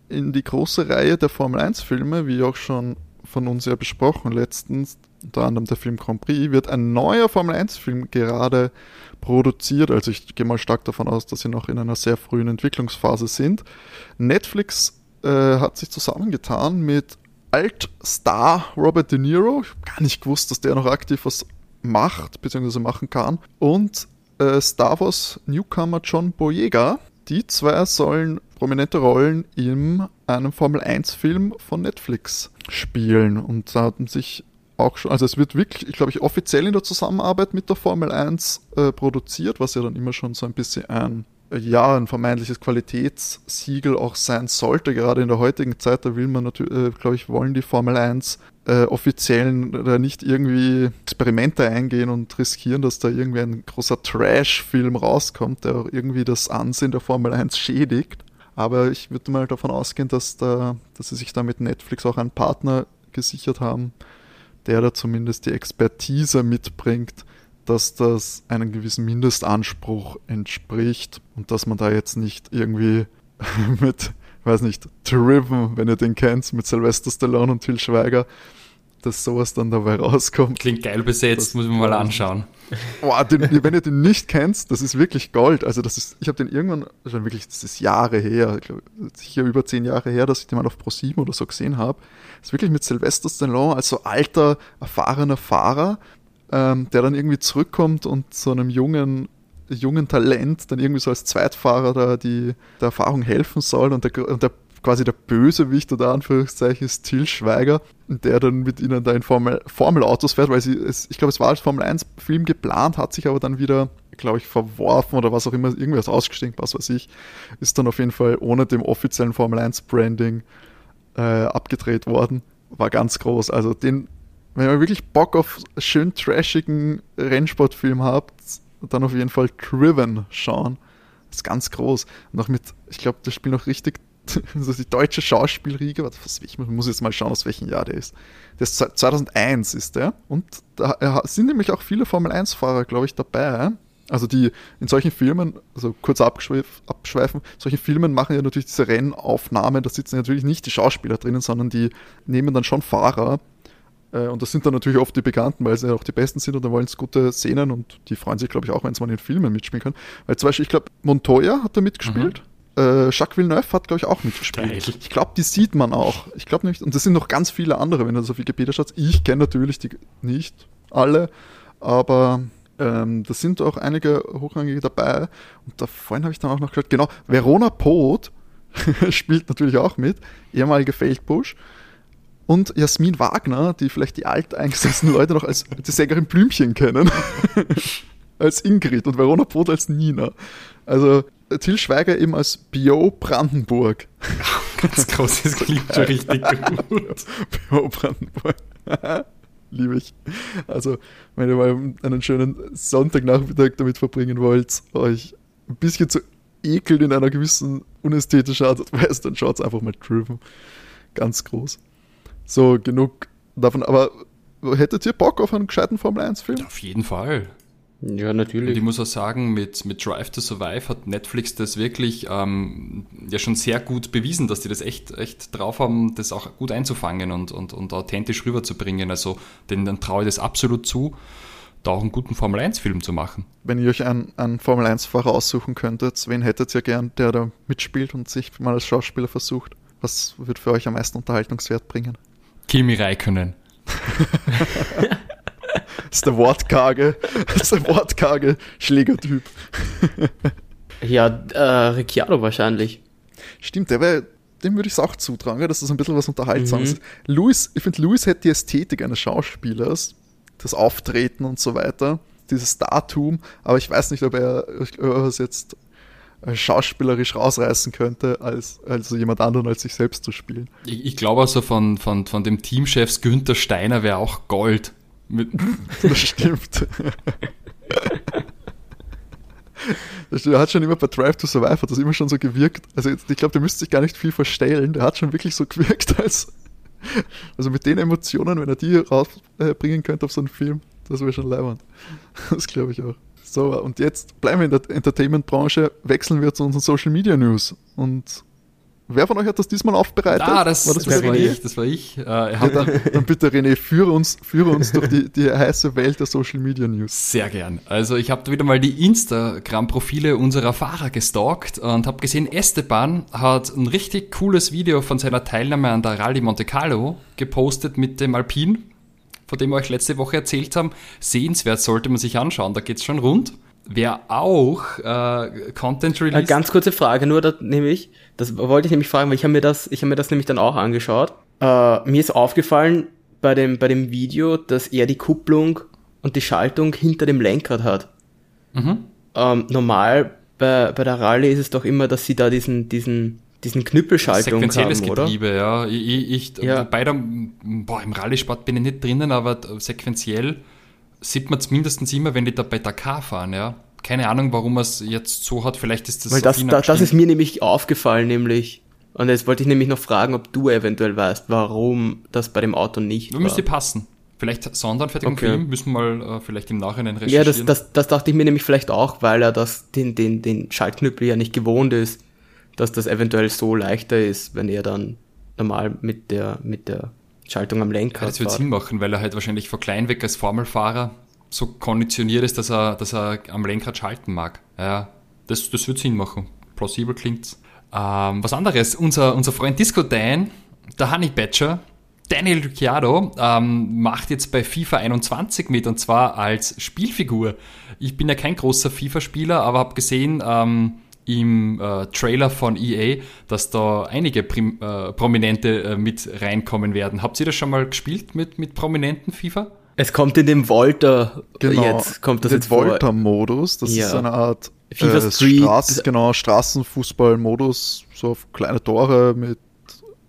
in die große Reihe der Formel 1-Filme, wie auch schon von uns ja besprochen letztens, unter anderem der Film Grand Prix, wird ein neuer Formel 1-Film gerade produziert. Also ich gehe mal stark davon aus, dass sie noch in einer sehr frühen Entwicklungsphase sind. Netflix äh, hat sich zusammengetan mit Altstar Robert De Niro. Ich habe gar nicht gewusst, dass der noch aktiv was macht, bzw. machen kann. Und äh, Star Wars Newcomer John Boyega. Die zwei sollen prominente Rollen in einem Formel 1-Film von Netflix spielen. Und da hatten sich auch schon, also es wird wirklich, ich glaube ich, offiziell in der Zusammenarbeit mit der Formel 1 äh, produziert, was ja dann immer schon so ein bisschen ein ja, ein vermeintliches Qualitätssiegel auch sein sollte, gerade in der heutigen Zeit, da will man natürlich, äh, glaube ich, wollen die Formel 1 äh, offiziellen da nicht irgendwie Experimente eingehen und riskieren, dass da irgendwie ein großer Trash-Film rauskommt, der auch irgendwie das Ansehen der Formel 1 schädigt. Aber ich würde mal davon ausgehen, dass, da, dass sie sich da mit Netflix auch einen Partner gesichert haben, der da zumindest die Expertise mitbringt, dass das einem gewissen Mindestanspruch entspricht und dass man da jetzt nicht irgendwie mit, weiß nicht, Driven, wenn ihr den kennt, mit Sylvester Stallone und Till Schweiger, dass sowas dann dabei rauskommt. Klingt geil besetzt, das, muss man mal anschauen. Boah, den, wenn ihr den nicht kennt, das ist wirklich Gold. Also das ist, ich habe den irgendwann, schon wirklich, das ist Jahre her, ich glaube, sicher über zehn Jahre her, dass ich den mal auf Pro7 oder so gesehen habe. Das ist wirklich mit Sylvester Stallone als so alter, erfahrener Fahrer, ähm, der dann irgendwie zurückkommt und so einem jungen, jungen Talent dann irgendwie so als Zweitfahrer da die der Erfahrung helfen soll und der, und der quasi der Bösewicht oder Anführungszeichen ist Till Schweiger, der dann mit ihnen da in Formel, Formel Autos fährt, weil sie, es, ich glaube, es war als Formel 1 Film geplant, hat sich aber dann wieder glaube ich, verworfen oder was auch immer, irgendwas ausgestiegen, was weiß ich, ist dann auf jeden Fall ohne dem offiziellen Formel 1 Branding äh, abgedreht worden. War ganz groß. Also den, wenn ihr wirklich Bock auf schön trashigen Rennsportfilm habt, dann auf jeden Fall Driven schauen. Das ist ganz groß. Noch mit, ich glaube, das Spiel noch richtig also die deutsche Schauspielriege, was, ich muss jetzt mal schauen, aus welchem Jahr der ist. Der ist 2001 ist der und da sind nämlich auch viele Formel 1 Fahrer, glaube ich, dabei. Also die in solchen Filmen, also kurz abschweif, abschweifen, solchen Filmen machen ja natürlich diese Rennaufnahmen, da sitzen natürlich nicht die Schauspieler drinnen, sondern die nehmen dann schon Fahrer. Äh, und das sind dann natürlich oft die Bekannten, weil sie ja auch die Besten sind und dann wollen sie gute Szenen und die freuen sich, glaube ich, auch, wenn sie mal in Filmen mitspielen können. Weil zum Beispiel, ich glaube, Montoya hat da mitgespielt. Mhm. Äh, Jacques Villeneuve hat, glaube ich, auch mitgespielt. Geil. Ich glaube, die sieht man auch. Ich glaube nicht. Und das sind noch ganz viele andere, wenn du das auf Wikipedia schaust. Ich kenne natürlich die nicht alle, aber ähm, da sind auch einige Hochrangige dabei. Und da vorhin habe ich dann auch noch gehört, genau, Verona Poth spielt natürlich auch mit, ehemalige Feldbusch. Und Jasmin Wagner, die vielleicht die alteingesessenen Leute noch als die Sängerin Blümchen kennen. als Ingrid und Verona Poth als Nina. Also Till Schweiger eben als Bio Brandenburg. Ganz groß, das klingt schon richtig gut. Bio Brandenburg. Liebe ich. Also, wenn ihr mal einen schönen Sonntagnachmittag damit verbringen wollt, euch ein bisschen zu ekeln in einer gewissen unästhetischen Art und Weise, dann schaut einfach mal Driven. Ganz groß. So, genug davon. Aber hättet ihr Bock auf einen gescheiten Formel 1-Film? Auf jeden Fall. Ja, natürlich. Und ich muss auch sagen, mit, mit Drive to Survive hat Netflix das wirklich ähm, ja schon sehr gut bewiesen, dass die das echt, echt drauf haben, das auch gut einzufangen und, und, und authentisch rüberzubringen. Also denen dann traue ich das absolut zu, da auch einen guten Formel-1-Film zu machen. Wenn ihr euch einen, einen Formel-1-Fahrer aussuchen könntet, wen hättet ihr gern, der da mitspielt und sich mal als Schauspieler versucht? Was wird für euch am meisten Unterhaltungswert bringen? Kimi Räikkönen. Das ist der wortkarge, das ist der wortkarge Schlägertyp. ja, äh, Ricciardo wahrscheinlich. Stimmt, der wäre, dem würde ich es auch zutragen, dass das ein bisschen was Unterhaltsames ist. Mhm. Louis, ich finde, Louis hätte die Ästhetik eines Schauspielers, das Auftreten und so weiter, dieses Startum, aber ich weiß nicht, ob er, es jetzt schauspielerisch rausreißen könnte, als, als jemand anderen als sich selbst zu spielen. Ich, ich glaube also von, von, von dem Teamchefs Günther Steiner wäre auch Gold. Das stimmt. Das hat schon immer bei Drive to Survive hat das immer schon so gewirkt. Also ich glaube, der müsste sich gar nicht viel verstellen. Der hat schon wirklich so gewirkt, als also mit den Emotionen, wenn er die rausbringen könnte auf so einen Film, das wäre schon leibend. Das glaube ich auch. So, und jetzt bleiben wir in der Entertainment-Branche, wechseln wir zu unseren Social Media News. Und Wer von euch hat das diesmal aufbereitet? Ah, das, war, das, das war ich. Das war ich. Äh, ja, dann, dann, bitte René, führe uns, führe uns durch die, die heiße Welt der Social Media News. Sehr gern. Also ich habe wieder mal die Instagram-Profile unserer Fahrer gestalkt und habe gesehen, Esteban hat ein richtig cooles Video von seiner Teilnahme an der Rallye Monte Carlo gepostet mit dem Alpin, von dem wir euch letzte Woche erzählt haben. Sehenswert sollte man sich anschauen, da geht's schon rund. Wer auch äh, Content Release. Äh, ganz kurze Frage nur, da nehme ich. Das wollte ich nämlich fragen, weil ich habe mir das, ich habe mir das nämlich dann auch angeschaut. Äh, mir ist aufgefallen bei dem, bei dem Video, dass er die Kupplung und die Schaltung hinter dem Lenkrad hat. Mhm. Ähm, normal bei, bei der Rallye ist es doch immer, dass sie da diesen, diesen, diesen Knüppelschaltung Sequenzielles haben, oder? Getriebe, ja. Ich, ich, ja. Bei der, boah, im Rallye-Sport bin ich nicht drinnen, aber sequenziell sieht man zumindest immer, wenn die da bei Dakar fahren, ja. Keine Ahnung, warum er es jetzt so hat. Vielleicht ist das Weil das, da, das ist mir nämlich aufgefallen, nämlich. Und jetzt wollte ich nämlich noch fragen, ob du eventuell weißt, warum das bei dem Auto nicht war. Müsste passen. Vielleicht sondern für den okay. Film müssen wir mal äh, vielleicht im Nachhinein recherchieren. Ja, das, das, das dachte ich mir nämlich vielleicht auch, weil er das, den, den, den Schaltknüppel ja nicht gewohnt ist, dass das eventuell so leichter ist, wenn er dann normal mit der, mit der Schaltung am Lenkrad. Ja, das wird Sinn machen, weil er halt wahrscheinlich von klein weg als Formelfahrer so konditioniert ist, dass er, dass er am Lenkrad schalten mag. Ja, das, das wird Sinn machen. Plausibel klingt's. Ähm, was anderes, unser, unser Freund Disco Dan, der Honey Badger, Daniel Ricciardo, ähm, macht jetzt bei FIFA 21 mit und zwar als Spielfigur. Ich bin ja kein großer FIFA-Spieler, aber habe gesehen, ähm, im äh, Trailer von EA, dass da einige Prim äh, Prominente äh, mit reinkommen werden. Habt ihr das schon mal gespielt mit, mit prominenten FIFA? Es kommt in dem Volta, Genau. jetzt kommt das jetzt vor. Volta-Modus. Das Ja. ist eine Art FIFA äh, Street. Straßen, genau, Straßenfußball-Modus, so auf kleine Tore mit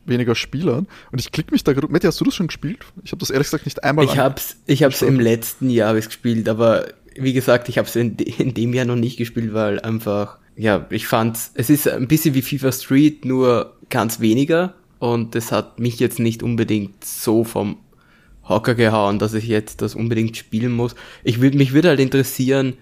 weniger Spielern. Und ich klicke mich da gerade. Matti, hast du das schon gespielt? Ich habe das ehrlich gesagt nicht einmal Ich hab's, ich hab's im letzten Jahr hab ich's gespielt, aber wie gesagt, ich hab's in, de- in dem Jahr noch nicht gespielt, weil einfach, ja, ich fand's, es ist ein bisschen wie FIFA Street, nur ganz weniger und das hat mich jetzt nicht unbedingt so vom Hocker gehauen, dass ich jetzt das unbedingt spielen muss. Ich würde mich würde halt interessieren,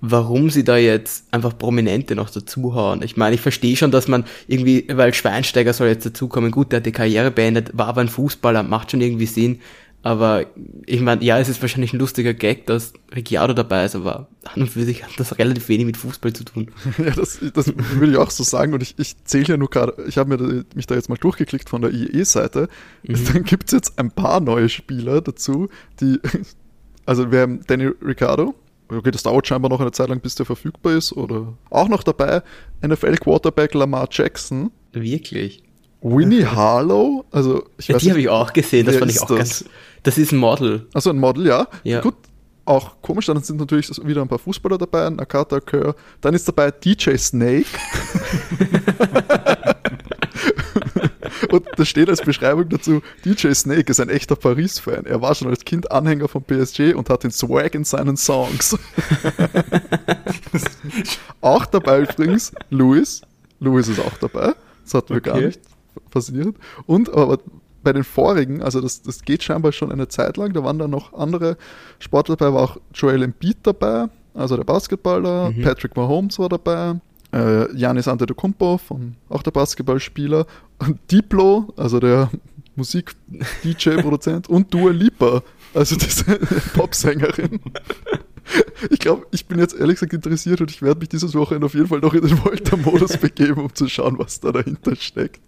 warum sie da jetzt einfach Prominente noch dazuhauen. Ich meine, ich verstehe schon, dass man irgendwie, weil Schweinsteiger soll jetzt dazukommen, gut, der hat die Karriere beendet, war aber ein Fußballer, macht schon irgendwie Sinn. Aber ich meine, ja, es ist wahrscheinlich ein lustiger Gag, dass Ricciardo dabei ist, aber an und für sich hat das relativ wenig mit Fußball zu tun. Ja, das, das würde ich auch so sagen. Und ich, ich zähle ja nur gerade, ich habe mir mich da jetzt mal durchgeklickt von der IE-Seite. Dann gibt es jetzt ein paar neue Spieler dazu, die, also wir haben Danny Ricciardo. Okay, das dauert scheinbar noch eine Zeit lang, bis der verfügbar ist. Oder auch noch dabei NFL-Quarterback Lamar Jackson. Wirklich. Winnie Harlow, also ich Ja, weiß die habe ich auch gesehen, das fand ich auch das? ganz. Das ist ein Model. Also ein Model, ja. Ja. Gut, auch komisch, dann sind natürlich wieder ein paar Fußballer dabei, Nakata Kerr. Dann ist dabei DJ Snake. Und da steht als Beschreibung dazu, DJ Snake ist ein echter Paris-Fan. Er war schon als Kind Anhänger von PSG und hat den Swag in seinen Songs. auch dabei übrigens Louis. Louis ist auch dabei. Das hatten wir gar Okay. nicht. Faszinierend. Und aber bei den vorigen, also das, das geht scheinbar schon eine Zeit lang, da waren dann noch andere Sportler dabei, war auch Joel Embiid dabei, also der Basketballer, Mhm. Patrick Mahomes war dabei, äh, Giannis Antetokounmpo, von, auch der Basketballspieler, und Diplo, also der Musik-DJ-Produzent und Dua Lipa, also diese Popsängerin. Ich glaube, ich bin jetzt ehrlich gesagt interessiert und ich werde mich dieses Wochenende auf jeden Fall noch in den Volta-Modus begeben, um zu schauen, was da dahinter steckt.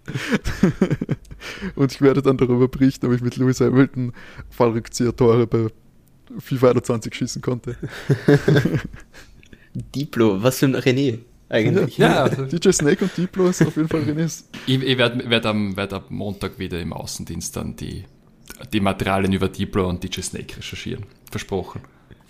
und ich werde dann darüber berichten, ob ich mit Lewis Hamilton Fallrückzieher-Tore bei FIFA 21 schießen konnte. Diplo, was für ein René eigentlich. Ja, also DJ Snake und Diplo ist auf jeden Fall René's. ich, ich werde werd am, werd am Montag wieder im Außendienst dann die, die Materialien über Diplo und DJ Snake recherchieren. Versprochen.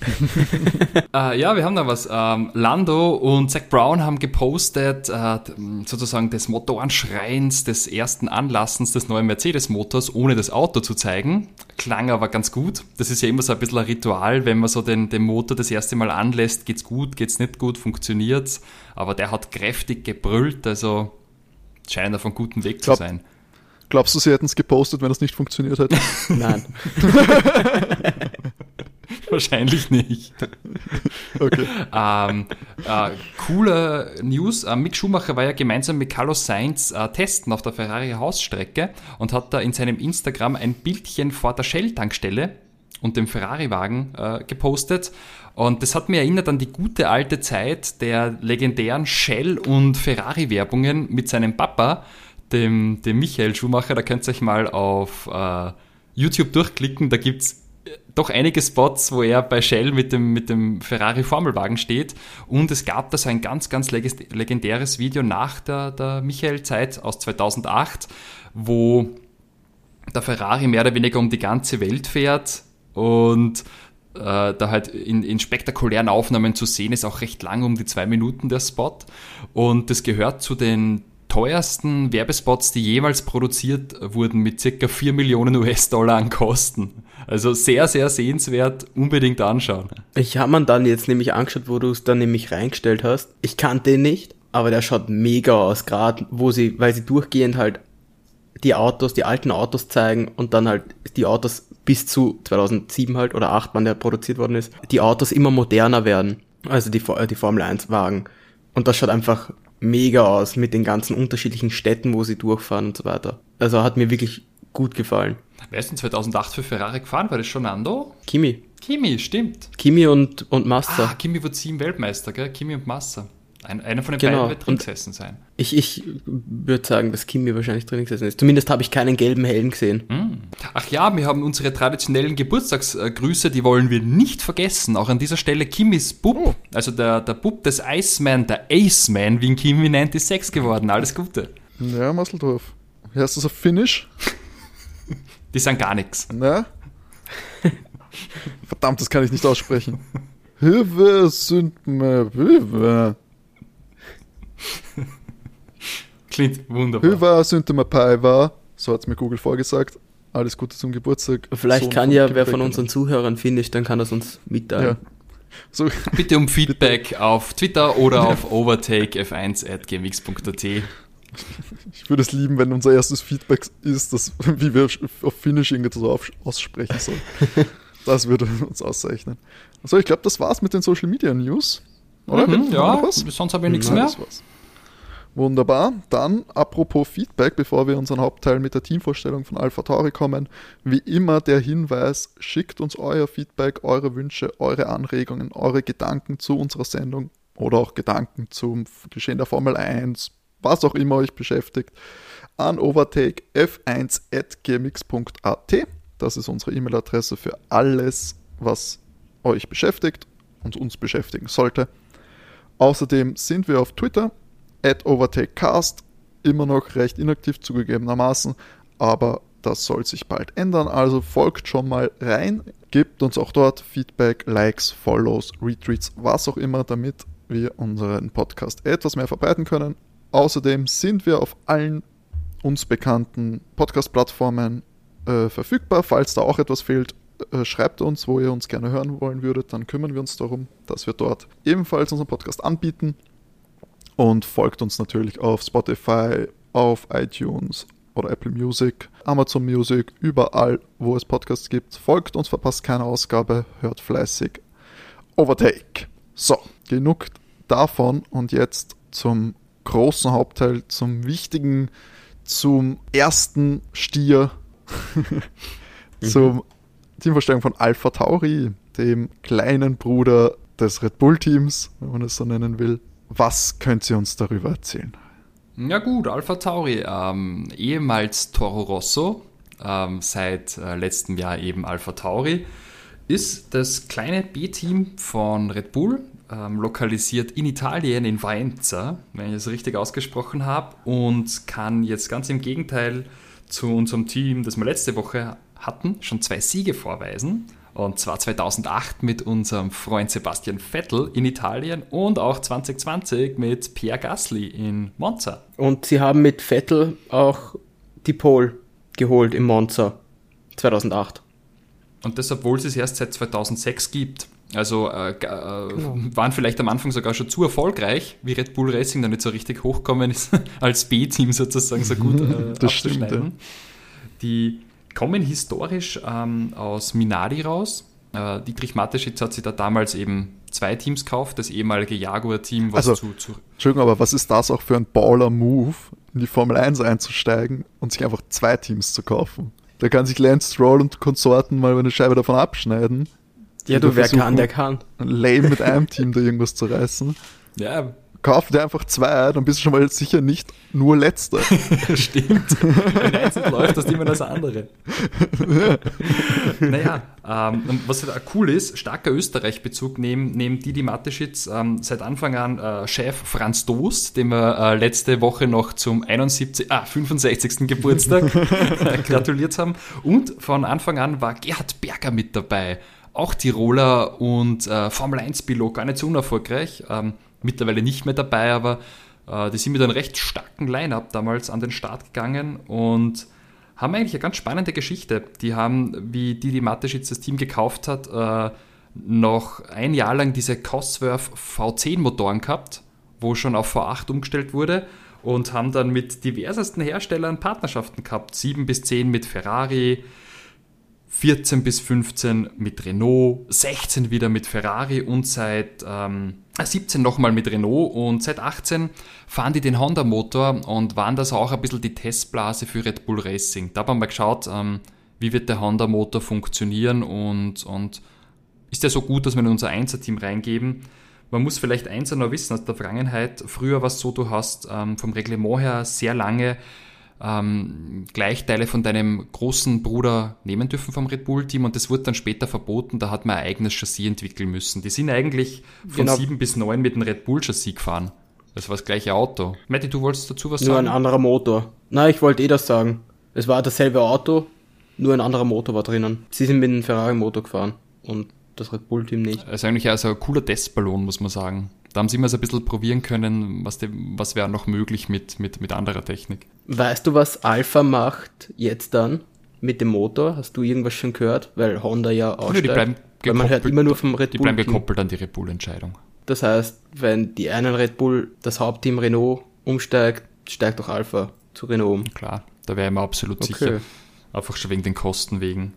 äh, ja, wir haben da was. Ähm, Lando und Zach Brown haben gepostet, äh, sozusagen des Motorenschreins, des ersten Anlassens des neuen Mercedes-Motors, ohne das Auto zu zeigen. Klang aber ganz gut. Das ist ja immer so ein bisschen ein Ritual, wenn man so den, den Motor das erste Mal anlässt, geht's gut, geht's nicht gut, funktioniert's. Aber der hat kräftig gebrüllt, also scheint auf einem guten Weg Glaub- zu sein. Glaubst du, sie hätten es gepostet, wenn es nicht funktioniert hätte? Nein. Wahrscheinlich nicht. Okay. Ähm, äh, coole News. Äh, Mick Schumacher war ja gemeinsam mit Carlos Sainz äh, testen auf der Ferrari Hausstrecke und hat da in seinem Instagram ein Bildchen vor der Shell-Tankstelle und dem Ferrari-Wagen äh, gepostet. Und das hat mir erinnert an die gute alte Zeit der legendären Shell- und Ferrari-Werbungen mit seinem Papa, dem, dem Michael Schumacher. Da könnt ihr euch mal auf äh, YouTube durchklicken. Da gibt's doch einige Spots, wo er bei Shell mit dem, mit dem Ferrari Formelwagen steht. Und es gab da so ein ganz, ganz legendäres Video nach der, der Michael-Zeit aus 2008, wo der Ferrari mehr oder weniger um die ganze Welt fährt und äh, da halt in, in spektakulären Aufnahmen zu sehen ist, auch recht lang, um die zwei Minuten der Spot. Und das gehört zu den teuersten Werbespots, die jemals produziert wurden, mit circa 4 Millionen US-Dollar an Kosten. Also sehr, sehr sehenswert, unbedingt anschauen. Ich habe mir dann jetzt nämlich angeschaut, wo du es dann nämlich reingestellt hast. Ich kannte den nicht, aber der schaut mega aus, gerade wo sie, weil sie durchgehend halt die Autos, die alten Autos zeigen und dann halt die Autos bis zu 2007 halt oder 8, wann der produziert worden ist, die Autos immer moderner werden. Also die, äh, die Formel 1 Wagen. Und das schaut einfach mega aus mit den ganzen unterschiedlichen Städten, wo sie durchfahren und so weiter. Also hat mir wirklich gut gefallen. Wer ist denn 2008 für Ferrari gefahren? War das schon Nando? Kimi. Kimi, stimmt. Kimi und, und Massa. Ah, Kimi wird sieben Weltmeister, gell? Kimi und Massa. Ein, einer von den Genau. beiden wird drin gesessen sein. Ich, ich würde sagen, dass Kimi wahrscheinlich drin gesessen ist. Zumindest habe ich keinen gelben Helm gesehen. Hm. Ach ja, wir haben unsere traditionellen Geburtstagsgrüße, die wollen wir nicht vergessen. Auch an dieser Stelle Kimis Bub, also der, der Bub des Iceman, der Aceman, wie ihn Kimi nennt, ist sechs geworden. Alles Gute. Ja, Masseldorf. Wie heißt das auf Finnisch? Die sagen gar nichts. Na? Verdammt, das kann ich nicht aussprechen. Hilfe sind mir Hilfe. Klingt wunderbar. Sind mir Paiva. So hat's mir Google vorgesagt. Alles Gute zum Geburtstag. Vielleicht Sohn kann ja wer von unseren Zuhörern findet, dann kann er es uns mitteilen. Ja. So, Bitte um Feedback auf Twitter oder auf overtakef1.gmx.at. ich würde es lieben, wenn unser erstes Feedback ist, dass, wie wir auf Finnish irgendetwas auf, aussprechen sollen. Das würde uns auszeichnen. Also ich glaube, das war's mit den Social Media News. Oder? Mhm, ja, sonst habe ich nichts mehr. Wunderbar. Dann, apropos Feedback, bevor wir unseren Hauptteil mit der Teamvorstellung von Alpha Tauri kommen, wie immer der Hinweis, schickt uns euer Feedback, eure Wünsche, eure Anregungen, eure Gedanken zu unserer Sendung oder auch Gedanken zum Geschehen der Formel 1, was auch immer euch beschäftigt, an overtakef1.gmx.at. Das ist unsere E-Mail-Adresse für alles, was euch beschäftigt und uns beschäftigen sollte. Außerdem sind wir auf Twitter, at overtakecast, immer noch recht inaktiv zugegebenermaßen, aber das soll sich bald ändern, also folgt schon mal rein, gebt uns auch dort Feedback, Likes, Follows, Retweets, was auch immer, damit wir unseren Podcast etwas mehr verbreiten können. Außerdem sind wir auf allen uns bekannten Podcast-Plattformen äh, verfügbar. Falls da auch etwas fehlt, äh, schreibt uns, wo ihr uns gerne hören wollen würdet, dann kümmern wir uns darum, dass wir dort ebenfalls unseren Podcast anbieten. Und folgt uns natürlich auf Spotify, auf iTunes oder Apple Music, Amazon Music, überall, wo es Podcasts gibt. Folgt uns, verpasst keine Ausgabe, hört fleißig. Overtake. So, genug davon und jetzt zum großen Hauptteil, zum wichtigen, zum ersten Stier, zum Teamvorstellung von Alpha Tauri, dem kleinen Bruder des Red Bull Teams, wenn man es so nennen will. Was könnt ihr uns darüber erzählen? Ja gut, Alpha Tauri, ähm, ehemals Toro Rosso, ähm, seit äh, letztem Jahr eben Alpha Tauri, ist das kleine B-Team von Red Bull, ähm, lokalisiert in Italien, in Faenza, wenn ich es richtig ausgesprochen habe, und kann jetzt ganz im Gegenteil zu unserem Team, das wir letzte Woche hatten, schon zwei Siege vorweisen. Und zwar 2008 mit unserem Freund Sebastian Vettel in Italien und auch 2020 mit Pierre Gasly in Monza. Und sie haben mit Vettel auch die Pole geholt im Monza 2008. Und das, obwohl es es erst seit 2006 gibt. Also äh, äh, waren vielleicht am Anfang sogar schon zu erfolgreich, wie Red Bull Racing da nicht so richtig hochkommen ist, als B-Team sozusagen so gut äh, Das stimmt, abzuschneiden. Die kommen historisch ähm, aus Minardi raus. Äh, Dietrich Mateschitz hat sich da damals eben zwei Teams gekauft, das ehemalige Jaguar-Team, was Also- zu, zu Entschuldigung, aber was ist das auch für ein Baller-Move, in die Formel 1 einzusteigen und sich einfach zwei Teams zu kaufen? Da kann sich Lance Stroll und Konsorten mal eine Scheibe davon abschneiden. Ja, du, wer kann, der kann. Lame mit einem Team da irgendwas zu reißen. ja, Kauf dir einfach zwei, dann bist du schon mal sicher nicht nur Letzter. Stimmt. Wenn eins nicht läuft, das immer das andere. naja, ähm, was halt auch cool ist, starker Österreich-Bezug neben, neben Didi Mateschitz, ähm, seit Anfang an äh, Chef Franz Dost, dem wir äh, letzte Woche noch zum 71, ah, 65. Geburtstag gratuliert haben. Und von Anfang an war Gerhard Berger mit dabei. Auch Tiroler und äh, Formel 1-Pilot, gar nicht so unerfolgreich. Ähm, mittlerweile nicht mehr dabei, aber äh, die sind mit einem recht starken Line-Up damals an den Start gegangen und haben eigentlich eine ganz spannende Geschichte. Die haben, wie Didi Mateschitz das Team gekauft hat, äh, noch ein Jahr lang diese Cosworth V10-Motoren gehabt, wo schon auf V8 umgestellt wurde und haben dann mit diversesten Herstellern Partnerschaften gehabt. 7 bis 10 mit Ferrari, 14 bis 15 mit Renault, 16 wieder mit Ferrari und seit ähm, 17 nochmal mit Renault und seit 18 fahren die den Honda-Motor und waren das auch ein bisschen die Testblase für Red Bull Racing. Da haben wir geschaut, ähm, wie wird der Honda-Motor funktionieren und, und ist der so gut, dass wir in unser Einser-Team reingeben. Man muss vielleicht eins noch wissen aus der Vergangenheit. Früher war es so, du hast ähm, vom Reglement her sehr lange ähm, Gleichteile von deinem großen Bruder nehmen dürfen vom Red Bull-Team und das wurde dann später verboten, da hat man ein eigenes Chassis entwickeln müssen. Die sind eigentlich von Genau. 7 bis 9 mit dem Red Bull-Chassis gefahren. Das war das gleiche Auto. Matti, du wolltest dazu was Nur ein sagen? anderer Motor. Na, ich wollte eh das sagen. Es war dasselbe Auto, nur ein anderer Motor war drinnen. Sie sind mit dem Ferrari-Motor gefahren. und das Red Bull-Team nicht. Das ist eigentlich also ein cooler Testballon, muss man sagen. Da haben sie immer so ein bisschen probieren können, was, was wäre noch möglich mit, mit, mit anderer Technik. Weißt du, was Alpha macht jetzt dann mit dem Motor? Hast du irgendwas schon gehört? Weil Honda ja auch. Ja, die bleiben Weil man hört immer nur vom Red Bull. Die bleiben gekoppelt an die Red Bull-Entscheidung. Das heißt, wenn die einen Red Bull, das Hauptteam Renault umsteigt, steigt auch Alpha zu Renault um. Klar, da wäre ich mir absolut okay. sicher. Einfach schon wegen den Kosten wegen.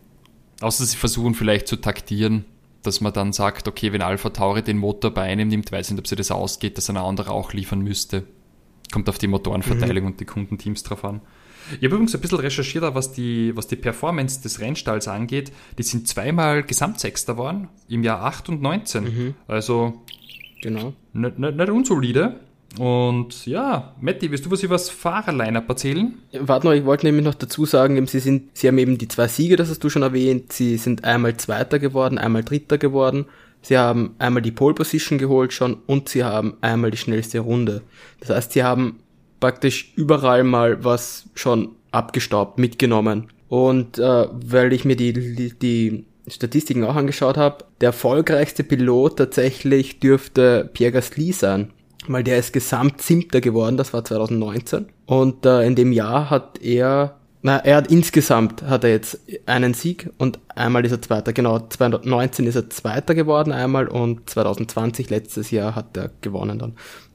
Außer sie versuchen vielleicht zu taktieren, dass man dann sagt, okay, wenn Alpha Tauri den Motor bei einem nimmt, weiß nicht, ob sie das ausgeht, dass ein anderer auch liefern müsste. Kommt auf die Motorenverteilung mhm. und die Kundenteams drauf an. Ich habe übrigens ein bisschen recherchiert, was die, was die Performance des Rennstalls angeht. Die sind zweimal Gesamtsechster geworden, im Jahr 8 und 19. Mhm. Also genau. nicht, nicht, nicht unsolide. Und ja, Matti, willst du was über das Fahrerline-Up erzählen? Warte noch, ich wollte nämlich noch dazu sagen, sie, sind, sie haben eben die zwei Siege, das hast du schon erwähnt. Sie sind einmal Zweiter geworden, einmal Dritter geworden. Sie haben einmal die Pole Position geholt schon und sie haben einmal die schnellste Runde. Das heißt, sie haben praktisch überall mal was schon abgestaubt mitgenommen. Und äh, weil ich mir die, die, die Statistiken auch angeschaut habe, der erfolgreichste Pilot tatsächlich dürfte Pierre Gasly sein weil der ist gesamt Siebter geworden, das war 2019. Und äh, in dem Jahr hat er, na, er hat insgesamt hat er jetzt einen Sieg und einmal ist er Zweiter. Genau, 2019 ist er Zweiter geworden einmal und 2020 letztes Jahr hat er gewonnen dann.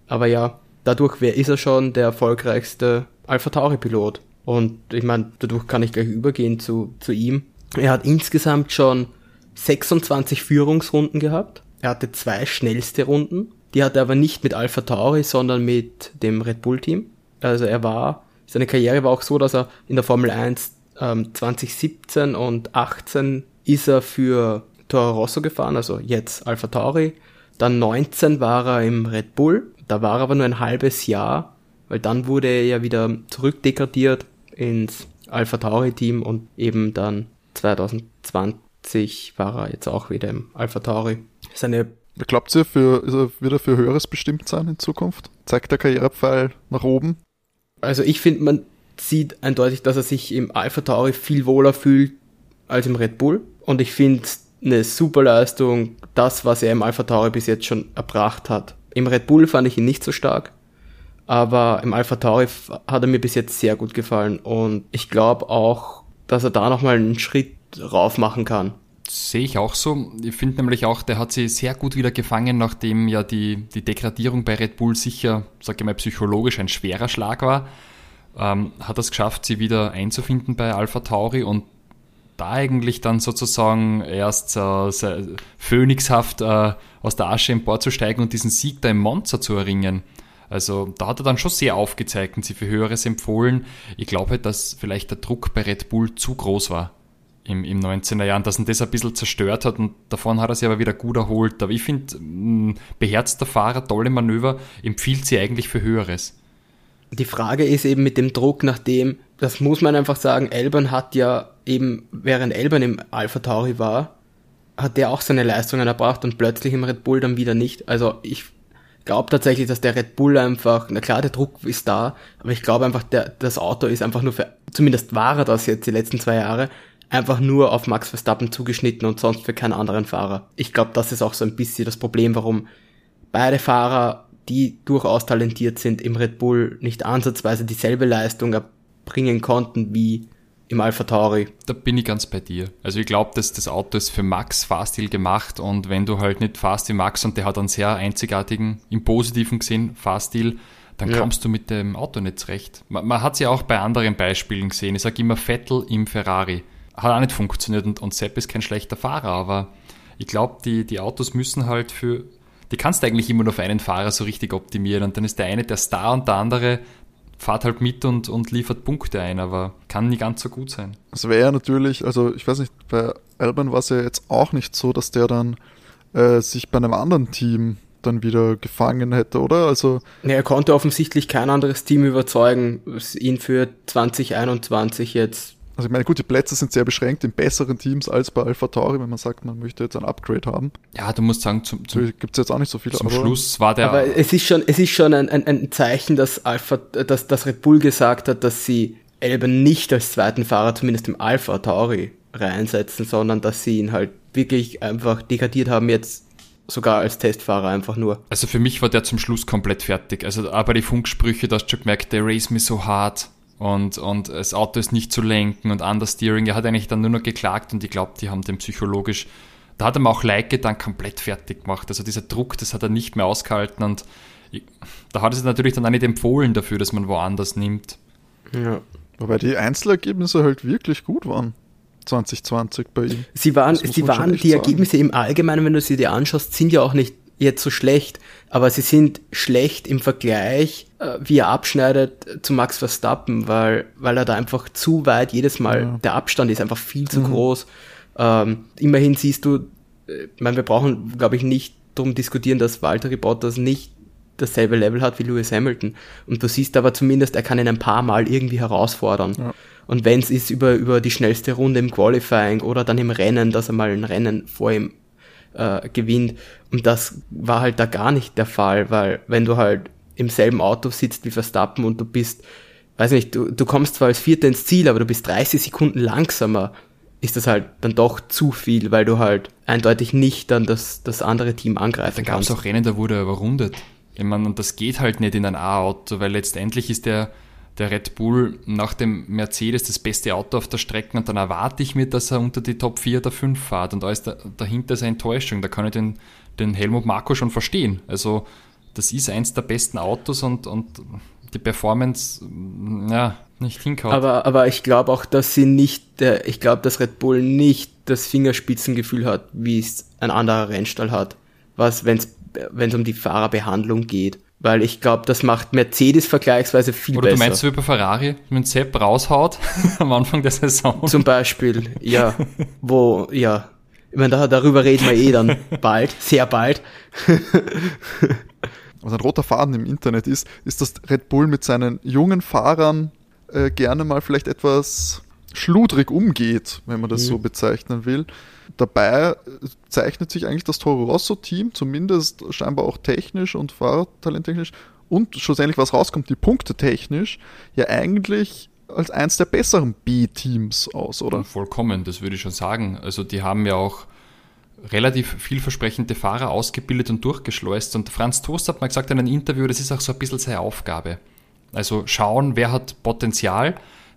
Aber ja, dadurch wer ist er schon der erfolgreichste Alpha Tauri Pilot. Und ich meine, dadurch kann ich gleich übergehen zu, zu ihm. Er hat insgesamt schon 26 Führungsrunden gehabt. Er hatte zwei schnellste Runden die hat er aber nicht mit Alpha Tauri, sondern mit dem Red Bull Team. Also er war, seine Karriere war auch so, dass er in der Formel 1 ähm, 2017 und 18 ist er für Toro Rosso gefahren, also jetzt Alpha Tauri. Dann 19 war er im Red Bull, da war er aber nur ein halbes Jahr, weil dann wurde er ja wieder zurückdegradiert ins Alpha Tauri Team und eben dann 2020 war er jetzt auch wieder im Alpha Tauri. Seine Glaubt ihr, für, er, wird er für Höheres bestimmt sein in Zukunft? Zeigt der Karrierepfeil nach oben? Also ich finde, man sieht eindeutig, dass er sich im Alpha Tauri viel wohler fühlt als im Red Bull. Und ich finde eine super Leistung, das, was er im Alpha Tauri bis jetzt schon erbracht hat. Im Red Bull fand ich ihn nicht so stark, aber im Alpha Tauri hat er mir bis jetzt sehr gut gefallen. Und ich glaube auch, dass er da nochmal einen Schritt rauf machen kann. Sehe ich auch so. Ich finde nämlich auch, der hat sie sehr gut wieder gefangen, nachdem ja die, die Degradierung bei Red Bull sicher, sage ich mal, psychologisch ein schwerer Schlag war. Ähm, hat es geschafft, sie wieder einzufinden bei Alpha Tauri und da eigentlich dann sozusagen erst äh, phönixhaft äh, aus der Asche emporzusteigen und diesen Sieg da im Monza zu erringen. Also da hat er dann schon sehr aufgezeigt und sie für Höheres empfohlen. Ich glaube halt, dass vielleicht der Druck bei Red Bull zu groß war im, im 19er Jahren, dass ihn das ein bisschen zerstört hat und davon hat er sich aber wieder gut erholt. Aber ich finde, beherzter Fahrer, tolle Manöver, empfiehlt sie eigentlich für Höheres. Die Frage ist eben mit dem Druck, nachdem, das muss man einfach sagen, Elbern hat ja eben, während Elbern im Alpha Tauri war, hat der auch seine Leistungen erbracht und plötzlich im Red Bull dann wieder nicht. Also ich glaube tatsächlich, dass der Red Bull einfach, na klar, der Druck ist da, aber ich glaube einfach, der, das Auto ist einfach nur für, zumindest war er das jetzt die letzten zwei Jahre, einfach nur auf Max Verstappen zugeschnitten und sonst für keinen anderen Fahrer. Ich glaube, das ist auch so ein bisschen das Problem, warum beide Fahrer, die durchaus talentiert sind, im Red Bull nicht ansatzweise dieselbe Leistung erbringen konnten wie im Alpha Tauri. Da bin ich ganz bei dir. Also ich glaube, dass das Auto ist für Max Fahrstil gemacht und wenn du halt nicht fahrst wie Max und der hat einen sehr einzigartigen, im Positiven gesehen, Fahrstil, dann ja. kommst du mit dem Auto nicht zurecht. Man, man hat es ja auch bei anderen Beispielen gesehen. Ich sage immer Vettel im Ferrari hat auch nicht funktioniert und, und Sepp ist kein schlechter Fahrer, aber ich glaube, die, die Autos müssen halt für, die kannst du eigentlich immer nur für einen Fahrer so richtig optimieren und dann ist der eine der Star und der andere fahrt halt mit und, und liefert Punkte ein, aber kann nie ganz so gut sein. Es wäre natürlich, also ich weiß nicht, bei Alban war es ja jetzt auch nicht so, dass der dann äh, sich bei einem anderen Team dann wieder gefangen hätte, oder? Also ja, er konnte offensichtlich kein anderes Team überzeugen, ihn für 2021 jetzt also ich meine, gut, die Plätze sind sehr beschränkt in besseren Teams als bei Alpha Tauri, wenn man sagt, man möchte jetzt ein Upgrade haben. Ja, du musst sagen, zum, zum gibt es jetzt auch nicht so viele. Zum Schluss war der. Aber es ist schon, es ist schon ein, ein, ein Zeichen, dass Alpha, dass, dass Red Bull gesagt hat, dass sie Elben nicht als zweiten Fahrer zumindest im Alpha Tauri reinsetzen, sondern dass sie ihn halt wirklich einfach degradiert haben, jetzt sogar als Testfahrer einfach nur. Also für mich war der zum Schluss komplett fertig. Also aber die Funksprüche, da hast du schon gemerkt, der race me so hart und, und das Auto ist nicht zu lenken und Understeering. Er hat eigentlich dann nur noch geklagt und ich glaube, die haben den psychologisch, da hat er mir auch Leike dann komplett fertig gemacht. Also dieser Druck, das hat er nicht mehr ausgehalten und ich, da hat es natürlich dann auch nicht empfohlen dafür, dass man woanders nimmt. Ja. Wobei die Einzelergebnisse halt wirklich gut waren. 2020 bei ihm. Sie waren, sie waren die sagen. Ergebnisse im Allgemeinen, wenn du sie dir anschaust, sind ja auch nicht jetzt so schlecht, aber sie sind schlecht im Vergleich, äh, wie er abschneidet zu Max Verstappen, weil, weil er da einfach zu weit jedes Mal, ja. der Abstand ist einfach viel zu mhm. groß. Ähm, immerhin siehst du, äh, ich meine, wir brauchen, glaube ich, nicht darum diskutieren, dass Walter Bottas nicht dasselbe Level hat wie Lewis Hamilton. Und du siehst aber zumindest, er kann ihn ein paar Mal irgendwie herausfordern. Ja. Und wenn es ist über, über die schnellste Runde im Qualifying oder dann im Rennen, dass er mal ein Rennen vor ihm äh, gewinnt. Und das war halt da gar nicht der Fall, weil wenn du halt im selben Auto sitzt wie Verstappen und du bist, weiß nicht, du, du kommst zwar als Vierter ins Ziel, aber du bist 30 Sekunden langsamer, ist das halt dann doch zu viel, weil du halt eindeutig nicht dann das, das andere Team angreifen da kannst. Da gab es auch Rennen, da wurde er überrundet. Ich meine, und das geht halt nicht in ein A-Auto, weil letztendlich ist der der Red Bull nach dem Mercedes das beste Auto auf der Strecke und dann erwarte ich mir, dass er unter die Top 4 oder 5 fährt und da ist da, dahinter seine Enttäuschung. Da kann ich den, den Helmut Marko schon verstehen. Also das ist eins der besten Autos und, und die Performance, ja, nicht hinkaut. Aber, aber ich glaube auch, dass sie nicht, ich glaube, dass Red Bull nicht das Fingerspitzengefühl hat, wie es ein anderer Rennstall hat, was, wenn es um die Fahrerbehandlung geht. Weil ich glaube, das macht Mercedes vergleichsweise viel Oder besser. Oder du meinst wie bei Ferrari, wenn Sepp raushaut am Anfang der Saison? Zum Beispiel, ja. Wo, ja. Ich meine, da, darüber reden wir eh dann bald, sehr bald. Was ein roter Faden im Internet ist, ist, dass Red Bull mit seinen jungen Fahrern äh, gerne mal vielleicht etwas schludrig umgeht, wenn man das mhm. so bezeichnen will. Dabei zeichnet sich eigentlich das Toro Rosso-Team, zumindest scheinbar auch technisch und fahrtalenttechnisch und schlussendlich, was rauskommt, die Punkte technisch, ja eigentlich als eins der besseren B-Teams aus, oder? Vollkommen, das würde ich schon sagen. Also die haben ja auch relativ vielversprechende Fahrer ausgebildet und durchgeschleust. Und Franz Toast hat mal gesagt in einem Interview, das ist auch so ein bisschen seine Aufgabe. Also schauen, wer hat Potenzial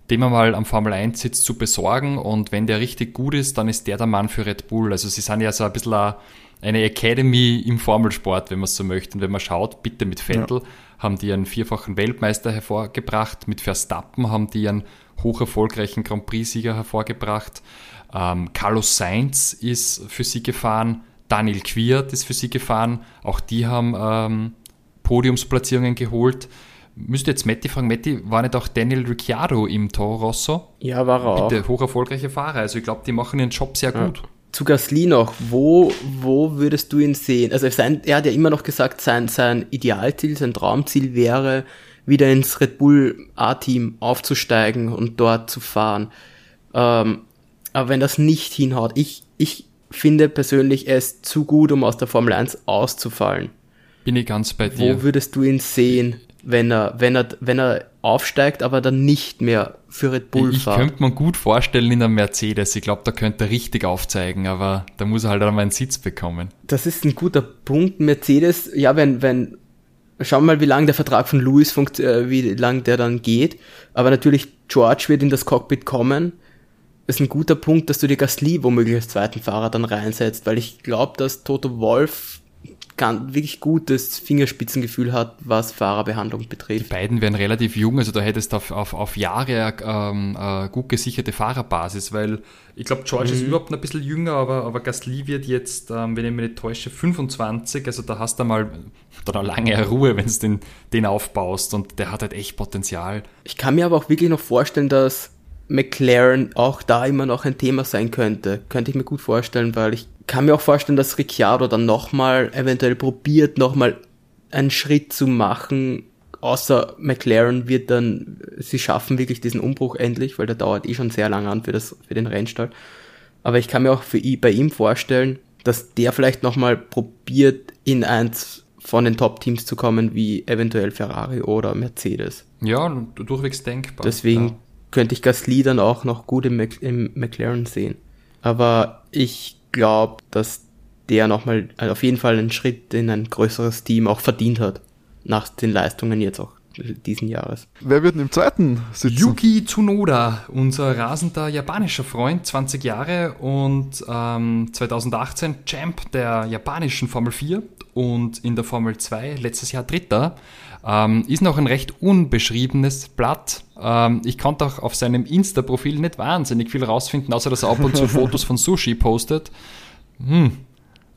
dem einmal am Formel 1 Sitz zu besorgen und wenn der richtig gut ist, dann ist der der Mann für Red Bull. Also sie sind ja so ein bisschen eine Academy im Formelsport, wenn man es so möchte. Und wenn man schaut, bitte mit Vettel ja. Haben die einen vierfachen Weltmeister hervorgebracht, mit Verstappen haben die einen hoch erfolgreichen Grand Prix-Sieger hervorgebracht. Ähm, Carlos Sainz ist für sie gefahren, Daniel Quiert ist für sie gefahren, auch die haben ähm, Podiumsplatzierungen geholt. Müsste jetzt Matti fragen, Matti, war nicht auch Daniel Ricciardo im Toro Rosso? Ja, war er Bitte, auch. hoch erfolgreiche Fahrer. Also ich glaube, die machen ihren Job sehr ja. gut. Zu Gasly noch, wo, wo würdest du ihn sehen? Also sein, er hat ja immer noch gesagt, sein, sein Idealziel, sein Traumziel wäre, wieder ins Red Bull A-Team aufzusteigen und dort zu fahren. Ähm, aber wenn das nicht hinhaut, ich, ich finde persönlich, er ist zu gut, um aus der Formel 1 auszufallen. Bin ich ganz bei dir. Wo würdest du ihn sehen? wenn er, wenn er, wenn er aufsteigt, aber dann nicht mehr für Red Bull ich fährt. Ich könnte mir gut vorstellen in einem Mercedes. Ich glaube, da könnte er richtig aufzeigen, aber da muss er halt auch mal einen Sitz bekommen. Das ist ein guter Punkt. Mercedes, ja, wenn, wenn, schauen wir mal, wie lange der Vertrag von Lewis funkt, äh, wie lang der dann geht. Aber natürlich, George wird in das Cockpit kommen. Das ist ein guter Punkt, dass du die Gasly womöglich als zweiten Fahrer dann reinsetzt, weil ich glaube, dass Toto Wolf ganz, wirklich gutes Fingerspitzengefühl hat, was Fahrerbehandlung betrifft. Die beiden wären relativ jung, also da hättest du auf, auf, auf Jahre ähm, äh, gut gesicherte Fahrerbasis, weil ich glaube, George mhm. ist überhaupt ein bisschen jünger, aber, aber Gasly wird jetzt, ähm, wenn ich mich nicht täusche, 25, also da hast du mal dann eine lange Ruhe, wenn du den, den aufbaust und der hat halt echt Potenzial. Ich kann mir aber auch wirklich noch vorstellen, dass McLaren auch da immer noch ein Thema sein könnte. Könnte ich mir gut vorstellen, weil ich kann mir auch vorstellen, dass Ricciardo dann nochmal eventuell probiert, nochmal einen Schritt zu machen, außer McLaren wird dann, sie schaffen wirklich diesen Umbruch endlich, weil der dauert eh schon sehr lange an für, das, für den Rennstall. Aber ich kann mir auch für, bei ihm vorstellen, dass der vielleicht nochmal probiert, in eins von den Top-Teams zu kommen, wie eventuell Ferrari oder Mercedes. Ja, durchwegs denkbar. Deswegen ja. Könnte ich Gasly dann auch noch gut im, im McLaren sehen. Aber ich glaube, dass der nochmal also auf jeden Fall einen Schritt in ein größeres Team auch verdient hat. Nach den Leistungen jetzt auch diesen Jahres. Wer wird denn im zweiten sitzen? Yuki Tsunoda, unser rasender japanischer Freund, 20 Jahre und ähm, 2018 Champ der japanischen Formel 4 und in der Formel 2 letztes Jahr Dritter. Ähm, ist noch ein recht unbeschriebenes Blatt. Ähm, ich konnte auch auf seinem Insta-Profil nicht wahnsinnig viel rausfinden, außer dass er ab und zu Fotos von Sushi postet. Hm.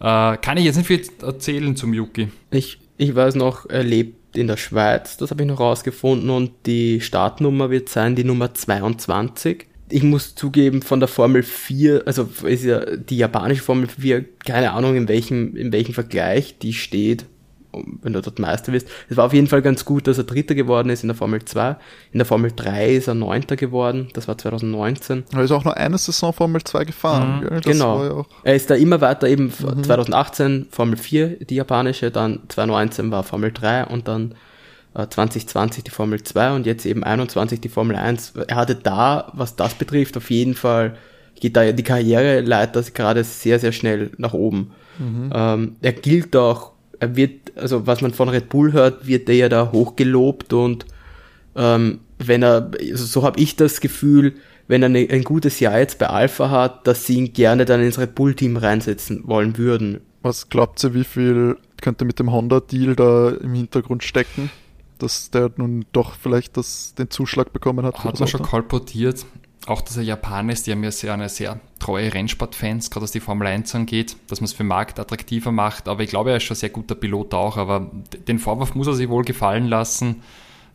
Äh, kann ich jetzt nicht viel erzählen zum Yuki. Ich, ich weiß noch, er lebt in der Schweiz, das habe ich noch rausgefunden, und die Startnummer wird sein die Nummer 22. Ich muss zugeben, von der Formel 4, also ist ja die japanische Formel 4, keine Ahnung in welchem, in welchem Vergleich die steht, wenn du dort Meister wirst. Es war auf jeden Fall ganz gut, dass er Dritter geworden ist in der Formel 2. In der Formel 3 ist er Neunter geworden. Das war 2019. Er ist auch nur eine Saison Formel 2 gefahren. Mhm. genau. Ja er ist da immer weiter eben mhm. 2018 Formel 4, die japanische, dann 2019 war Formel 3 und dann 2020 äh, die Formel 2 und jetzt eben 21 die Formel 1. Er hatte da, was das betrifft, auf jeden Fall geht da die Karriereleiter gerade sehr, sehr schnell nach oben. Mhm. Ähm, er gilt auch er wird, also was man von Red Bull hört, wird er ja da hochgelobt und ähm, wenn er, also so habe ich das Gefühl, wenn er eine, ein gutes Jahr jetzt bei Alpha hat, dass sie ihn gerne dann ins Red Bull-Team reinsetzen wollen würden. Was glaubt ihr, wie viel könnte mit dem Honda-Deal da im Hintergrund stecken? Dass der nun doch vielleicht das, den Zuschlag bekommen hat? Hat man schon kolportiert auch dass er Japaner ist, die haben ja sehr, eine sehr treue Rennsportfans, gerade was die Formel 1 angeht, dass man es für den Markt attraktiver macht. Aber ich glaube, er ist schon ein sehr guter Pilot auch. Aber den Vorwurf muss er sich wohl gefallen lassen,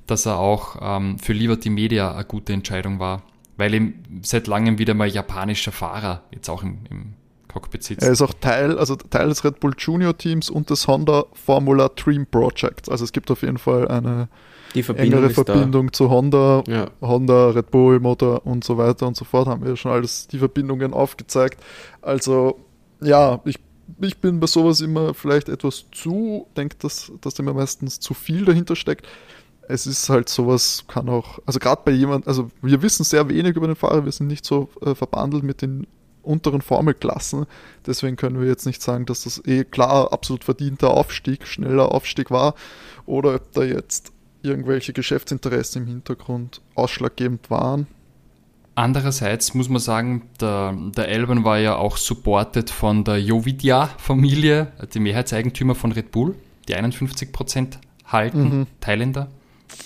dass er auch ähm, für Liberty Media eine gute Entscheidung war. Weil ihm seit langem wieder mal japanischer Fahrer jetzt auch im, im Cockpit sitzt. Er ist auch Teil, also Teil des Red Bull Junior Teams und des Honda Formula Dream Projects. Also es gibt auf jeden Fall eine die Verbindung engere Verbindung da. zu Honda, ja. Honda, Red Bull, Motor und so weiter und so fort, haben wir schon alles die Verbindungen aufgezeigt. Also ja, ich, ich bin bei sowas immer vielleicht etwas zu, denke, dass, dass immer meistens zu viel dahinter steckt. Es ist halt sowas, kann auch, also gerade bei jemand, also wir wissen sehr wenig über den Fahrer, wir sind nicht so äh, verbandelt mit den unteren Formelklassen. Deswegen können wir jetzt nicht sagen, dass das eh klar absolut verdienter Aufstieg, schneller Aufstieg war oder ob da jetzt irgendwelche Geschäftsinteressen im Hintergrund ausschlaggebend waren. Andererseits muss man sagen, der, der Elben war ja auch supported von der Jovidia-Familie, die Mehrheitseigentümer von Red Bull, die 51% halten, mhm. Thailänder.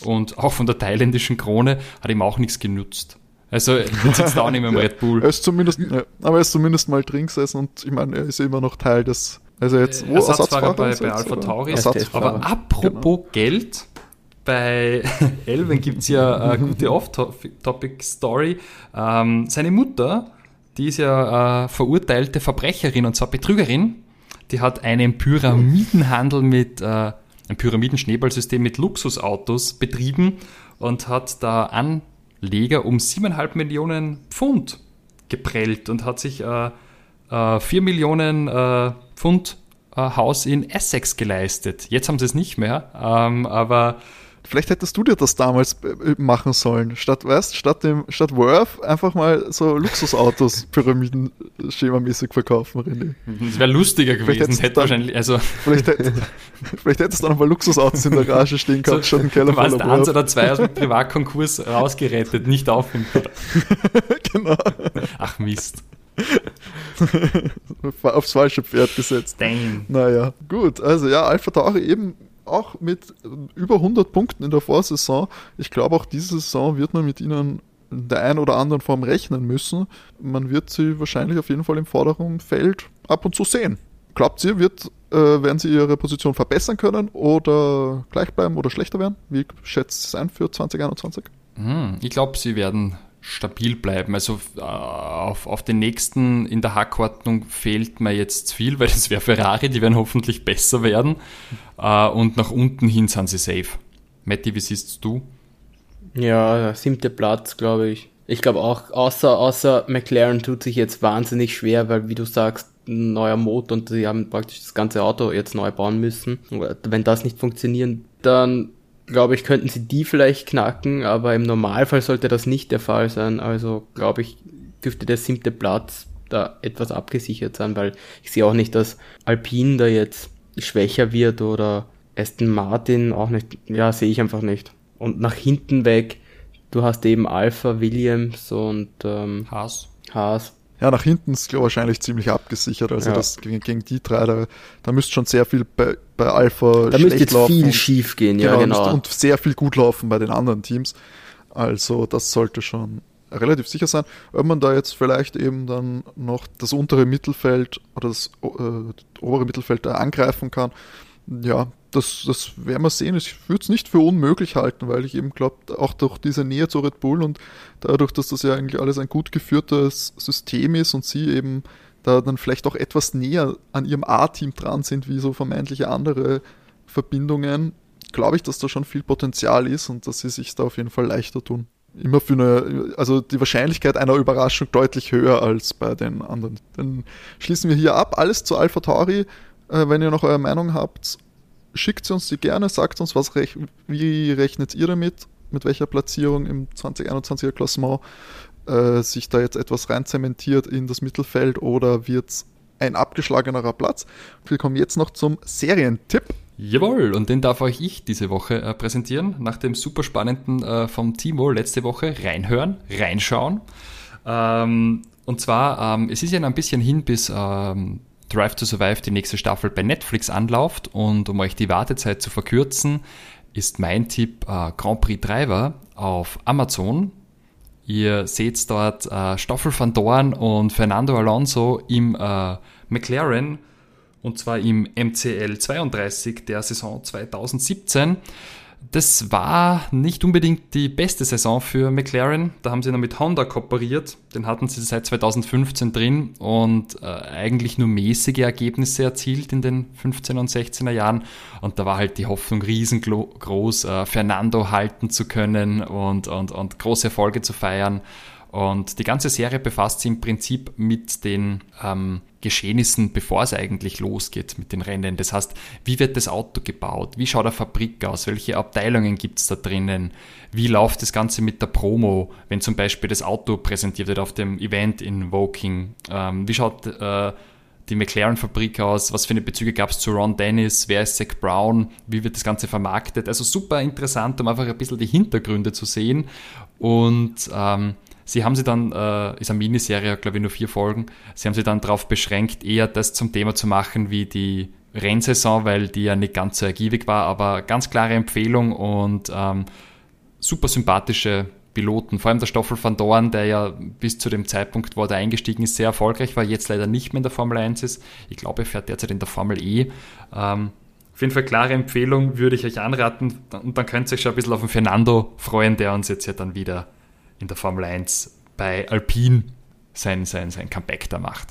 Und auch von der thailändischen Krone hat ihm auch nichts genutzt. Also jetzt sitzt er auch nicht mehr im Red Bull. er ist zumindest, ja, aber er ist zumindest mal drin gesessen und ich meine, er ist immer noch Teil des. Also jetzt wo Ersatzfahrer, Ersatzfahrer bei, bei Alpha Tauri. Aber apropos genau. Geld, bei Elven gibt es ja eine gute Off-Topic-Story. Ähm, seine Mutter, die ist ja äh, verurteilte Verbrecherin und zwar Betrügerin, die hat einen Pyramidenhandel mit, äh, ein Pyramidenschneeballsystem mit Luxusautos betrieben und hat da Anleger um 7,5 Millionen Pfund geprellt und hat sich äh, äh, 4 Millionen äh, Pfund äh, Haus in Essex geleistet. Jetzt haben sie es nicht mehr, ähm, aber Vielleicht hättest du dir das damals äh, machen sollen. Statt, weißt, statt dem, statt Worth einfach mal so Luxusautos Pyramiden-schemamäßig verkaufen, René. Das wäre lustiger gewesen. Hätte dann, wahrscheinlich, also vielleicht, hätt, vielleicht hättest du dann mal Luxusautos in der Garage stehen gehabt, so, statt einen Keller voller eins oder zwei aus dem Privatkonkurs rausgerettet, nicht aufhören. genau. Ach Mist. Aufs falsche Pferd gesetzt. Damn. Naja, gut. Also ja, Alpha Tauri eben auch mit über 100 Punkten in der Vorsaison. Ich glaube, auch diese Saison wird man mit ihnen in der einen oder anderen Form rechnen müssen. Man wird sie wahrscheinlich auf jeden Fall im vorderen Feld ab und zu sehen. Glaubt ihr, wird, äh, werden sie ihre Position verbessern können oder gleich bleiben oder schlechter werden? Wie schätzt es ein für 2021? Hm, ich glaube, sie werden stabil bleiben. Also äh, auf, auf den nächsten in der Hackordnung fehlt mir jetzt viel, weil das wäre Ferrari, die werden hoffentlich besser werden. Äh, und nach unten hin sind sie safe. Matti, wie siehst du? Ja, siebter Platz, glaube ich. Ich glaube auch, außer, außer McLaren tut sich jetzt wahnsinnig schwer, weil wie du sagst, ein neuer Motor und sie haben praktisch das ganze Auto jetzt neu bauen müssen. Wenn das nicht funktionieren, dann glaube ich, könnten sie die vielleicht knacken, aber im Normalfall sollte das nicht der Fall sein. Also glaube ich, dürfte der siebte Platz da etwas abgesichert sein, weil ich sehe auch nicht, dass Alpine da jetzt schwächer wird oder Aston Martin auch nicht. Ja, sehe ich einfach nicht. Und nach hinten weg, du hast eben Alpha, Williams und ähm, Haas. Haas. Ja, nach hinten ist glaube wahrscheinlich ziemlich abgesichert. Also Ja. das gegen, gegen die drei, da, da müsste schon sehr viel bei, bei Alpha Da müsste jetzt laufen viel schief gehen, ja, müsste- genau. Und sehr viel gut laufen bei den anderen Teams. Also das sollte schon relativ sicher sein. Ob man da jetzt vielleicht eben dann noch das untere Mittelfeld oder das äh, obere Mittelfeld da angreifen kann, ja, das, das werden wir sehen. Ich würde es nicht für unmöglich halten, weil ich eben glaube, auch durch diese Nähe zu Red Bull und dadurch, dass das ja eigentlich alles ein gut geführtes System ist und sie eben da dann vielleicht auch etwas näher an ihrem A-Team dran sind, wie so vermeintliche andere Verbindungen, glaube ich, dass da schon viel Potenzial ist und dass sie sich da auf jeden Fall leichter tun. Immer für eine, also die Wahrscheinlichkeit einer Überraschung deutlich höher als bei den anderen. Dann schließen wir hier ab. Alles zu Alpha Tauri. Äh, wenn ihr noch eure Meinung habt, schickt sie uns die gerne, sagt uns, was rech wie rechnet ihr damit, mit welcher Platzierung im 2021er Klassement äh, sich da jetzt etwas rein zementiert in das Mittelfeld oder wird es ein abgeschlagenerer Platz? Wir kommen jetzt noch zum Serientipp. Jawohl, und den darf euch ich diese Woche äh, präsentieren. Nach dem super spannenden äh, vom Timo letzte Woche reinhören, reinschauen. Ähm, und zwar, ähm, es ist ja ein bisschen hin, bis ähm, Drive to Survive die nächste Staffel bei Netflix anläuft. Und um euch die Wartezeit zu verkürzen, ist mein Tipp äh, Grand Prix Driver auf Amazon. Ihr seht dort äh, Stoffel van Dorn und Fernando Alonso im äh, McLaren und zwar im MCL 32 der Saison 2017. Das war nicht unbedingt die beste Saison für McLaren. Da haben sie noch mit Honda kooperiert. Den hatten sie seit 2015 drin und äh, eigentlich nur mäßige Ergebnisse erzielt in den 15er und 16er Jahren. Und da war halt die Hoffnung riesengroß, äh, Fernando halten zu können und, und, und große Erfolge zu feiern. Und die ganze Serie befasst sich im Prinzip mit den ähm, Geschehnissen, bevor es eigentlich losgeht mit den Rennen. Das heißt, wie wird das Auto gebaut? Wie schaut eine Fabrik aus? Welche Abteilungen gibt es da drinnen? Wie läuft das Ganze mit der Promo, wenn zum Beispiel das Auto präsentiert wird auf dem Event in Woking? Ähm, wie schaut äh, die McLaren-Fabrik aus? Was für eine Bezüge gab es zu Ron Dennis? Wer ist Zach Brown? Wie wird das Ganze vermarktet? Also super interessant, um einfach ein bisschen die Hintergründe zu sehen. Und ähm, Sie haben sie dann, äh, ist eine Miniserie, glaube ich, nur vier Folgen, sie haben sie dann darauf beschränkt, eher das zum Thema zu machen wie die Rennsaison, weil die ja nicht ganz so ergiebig war, aber ganz klare Empfehlung und ähm, super sympathische Piloten, vor allem der Stoffel van Dorn, der ja bis zu dem Zeitpunkt, wo er eingestiegen ist, sehr erfolgreich war, jetzt leider nicht mehr in der Formel 1 ist. Ich glaube, er fährt derzeit in der Formel E. Ähm, auf jeden Fall klare Empfehlung, würde ich euch anraten und dann könnt ihr euch schon ein bisschen auf den Fernando freuen, der uns jetzt ja dann wieder in der Formel 1 bei Alpine sein, sein, sein Comeback da macht.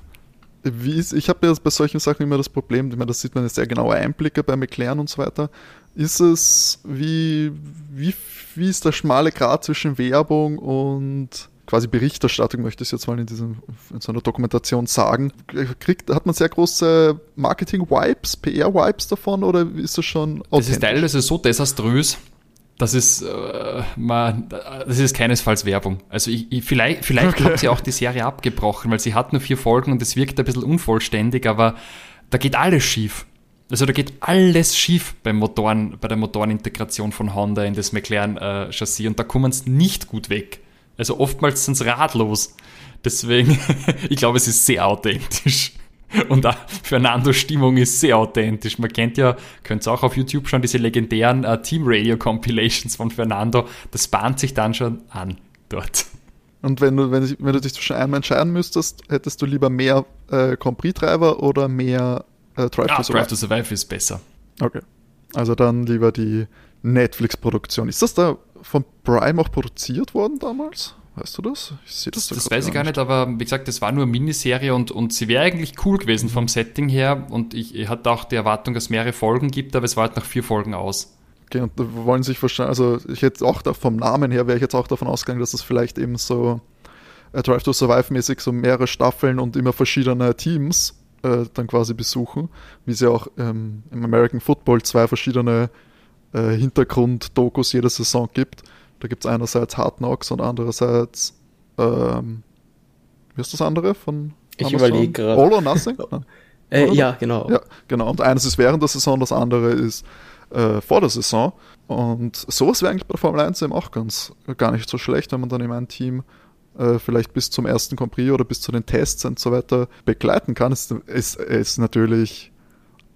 Wie ist, ich habe ja bei solchen Sachen immer das Problem, ich meine, das sieht man jetzt sehr genaue Einblicke bei McLaren und so weiter. Ist es, wie, wie, wie ist der schmale Grat zwischen Werbung und quasi Berichterstattung, möchte ich jetzt mal in, diesem, in so einer Dokumentation sagen. Kriegt, hat man sehr große Marketing-Wipes, PR-Wipes davon oder ist das schon Das ist teilweise so desaströs, das ist, äh, man, das ist keinesfalls Werbung. Also ich, ich, vielleicht, vielleicht okay. hat sie auch die Serie abgebrochen, weil sie hat nur vier Folgen und es wirkt ein bisschen unvollständig, aber da geht alles schief. Also da geht alles schief beim Motoren, bei der Motorenintegration von Honda in das McLaren-Chassis äh, und da kommen sie nicht gut weg. Also oftmals sind sie ratlos. Deswegen, ich glaube, es ist sehr authentisch. Und auch Fernandos Stimmung ist sehr authentisch. Man kennt ja, könnt ihr auch auf YouTube schon diese legendären äh, Team Radio Compilations von Fernando. Das bahnt sich dann schon an dort. Und wenn du, wenn, wenn du dich zwischen einmal entscheiden müsstest, hättest du lieber mehr äh, Grand Prix-Treiber oder mehr äh, Drive, ah, to Drive to Survive ist besser. Okay. Also dann lieber die Netflix-Produktion. Ist das da von Prime auch produziert worden damals? Weißt du das? Ich sehe das, das, das weiß ich gar nicht, aber wie gesagt, das war nur eine Miniserie und, und sie wäre eigentlich cool gewesen vom Setting her und ich, ich hatte auch die Erwartung, dass es mehrere Folgen gibt, aber es war halt nach vier Folgen aus. Okay, und da wollen sich wahrscheinlich, also ich hätte auch da, vom Namen her wäre ich jetzt auch davon ausgegangen, dass es vielleicht eben so äh, Drive to Survive mäßig so mehrere Staffeln und immer verschiedene Teams äh, dann quasi besuchen, wie sie auch ähm, im American Football zwei verschiedene äh, Hintergrund-Dokus jede Saison gibt. Da gibt es einerseits Hard Knocks und andererseits, ähm, wie ist das andere von? Ich überlege gerade. All or Nothing? äh, ja, genau. Ja, genau. Und eines ist während der Saison, das andere ist äh, vor der Saison. Und sowas wäre eigentlich bei der Formel 1 eben auch ganz gar nicht so schlecht, wenn man dann eben ein Team äh, vielleicht bis zum ersten Grand Prix oder bis zu den Tests und so weiter begleiten kann. Es ist, ist natürlich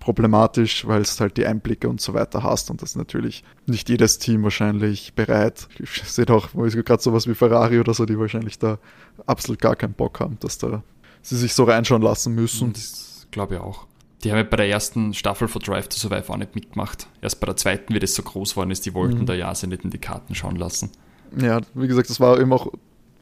problematisch, weil es halt die Einblicke und so weiter hast und das ist natürlich nicht jedes Team wahrscheinlich bereit. Ich sehe auch gerade sowas wie Ferrari oder so, die wahrscheinlich da absolut gar keinen Bock haben, dass da sie sich so reinschauen lassen müssen. Das glaube ich auch. Die haben ja bei der ersten Staffel von Drive to Survive auch nicht mitgemacht. Erst bei der zweiten, wie das so groß worden ist, die wollten mhm. da ja sie nicht in die Karten schauen lassen. Ja, wie gesagt, das war eben auch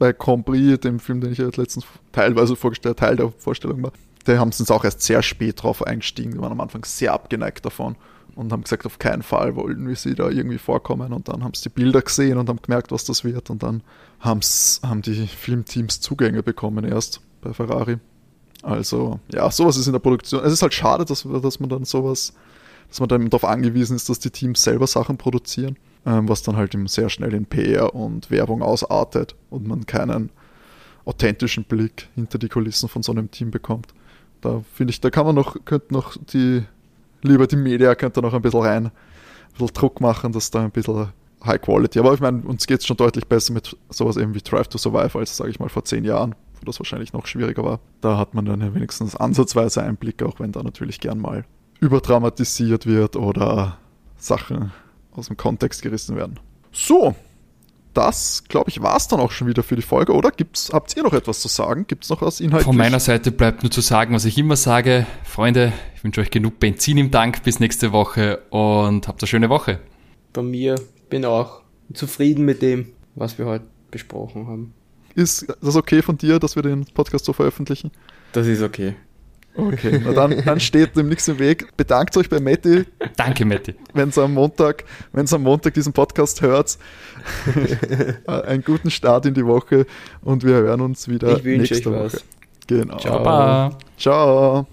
bei Compris, dem Film, den ich ja letztens teilweise vorgestellt, Teil der Vorstellung war, da haben sie uns auch erst sehr spät drauf eingestiegen. Die waren am Anfang sehr abgeneigt davon und haben gesagt, auf keinen Fall wollen wir sie da irgendwie vorkommen. Und dann haben sie die Bilder gesehen und haben gemerkt, was das wird. Und dann haben die Filmteams Zugänge bekommen erst bei Ferrari. Also, ja, sowas ist in der Produktion. Es ist halt schade, dass, dass man dann sowas, dass man dann darauf angewiesen ist, dass die Teams selber Sachen produzieren, ähm, was dann halt sehr schnell in PR und Werbung ausartet und man keinen authentischen Blick hinter die Kulissen von so einem Team bekommt. Da finde ich, da kann man noch, könnte noch die, lieber die Media könnte noch ein bisschen rein, ein bisschen Druck machen, dass da ein bisschen High Quality. Aber ich meine, uns geht es schon deutlich besser mit sowas eben wie Drive to Survive als, sage ich mal, vor zehn Jahren, wo das wahrscheinlich noch schwieriger war. Da hat man dann wenigstens ansatzweise Einblick, auch wenn da natürlich gern mal überdramatisiert wird oder Sachen aus dem Kontext gerissen werden. So, das, glaube ich, war es dann auch schon wieder für die Folge, oder? Gibt's, habt ihr noch etwas zu sagen? Gibt es noch was inhaltlich? Von meiner Seite bleibt nur zu sagen, was ich immer sage. Freunde, ich wünsche euch genug Benzin im Tank bis nächste Woche und habt eine schöne Woche. Bei mir bin auch zufrieden mit dem, was wir heute besprochen haben. Ist das okay von dir, dass wir den Podcast so veröffentlichen? Das ist okay. Okay, na dann, dann steht dem nichts im Weg. Bedankt euch bei Matti. Danke, Matti. Wenn es am Montag, wenn am Montag diesen Podcast hört, einen guten Start in die Woche und wir hören uns wieder ich nächste Woche. Was. Genau. Ciao. Ciao.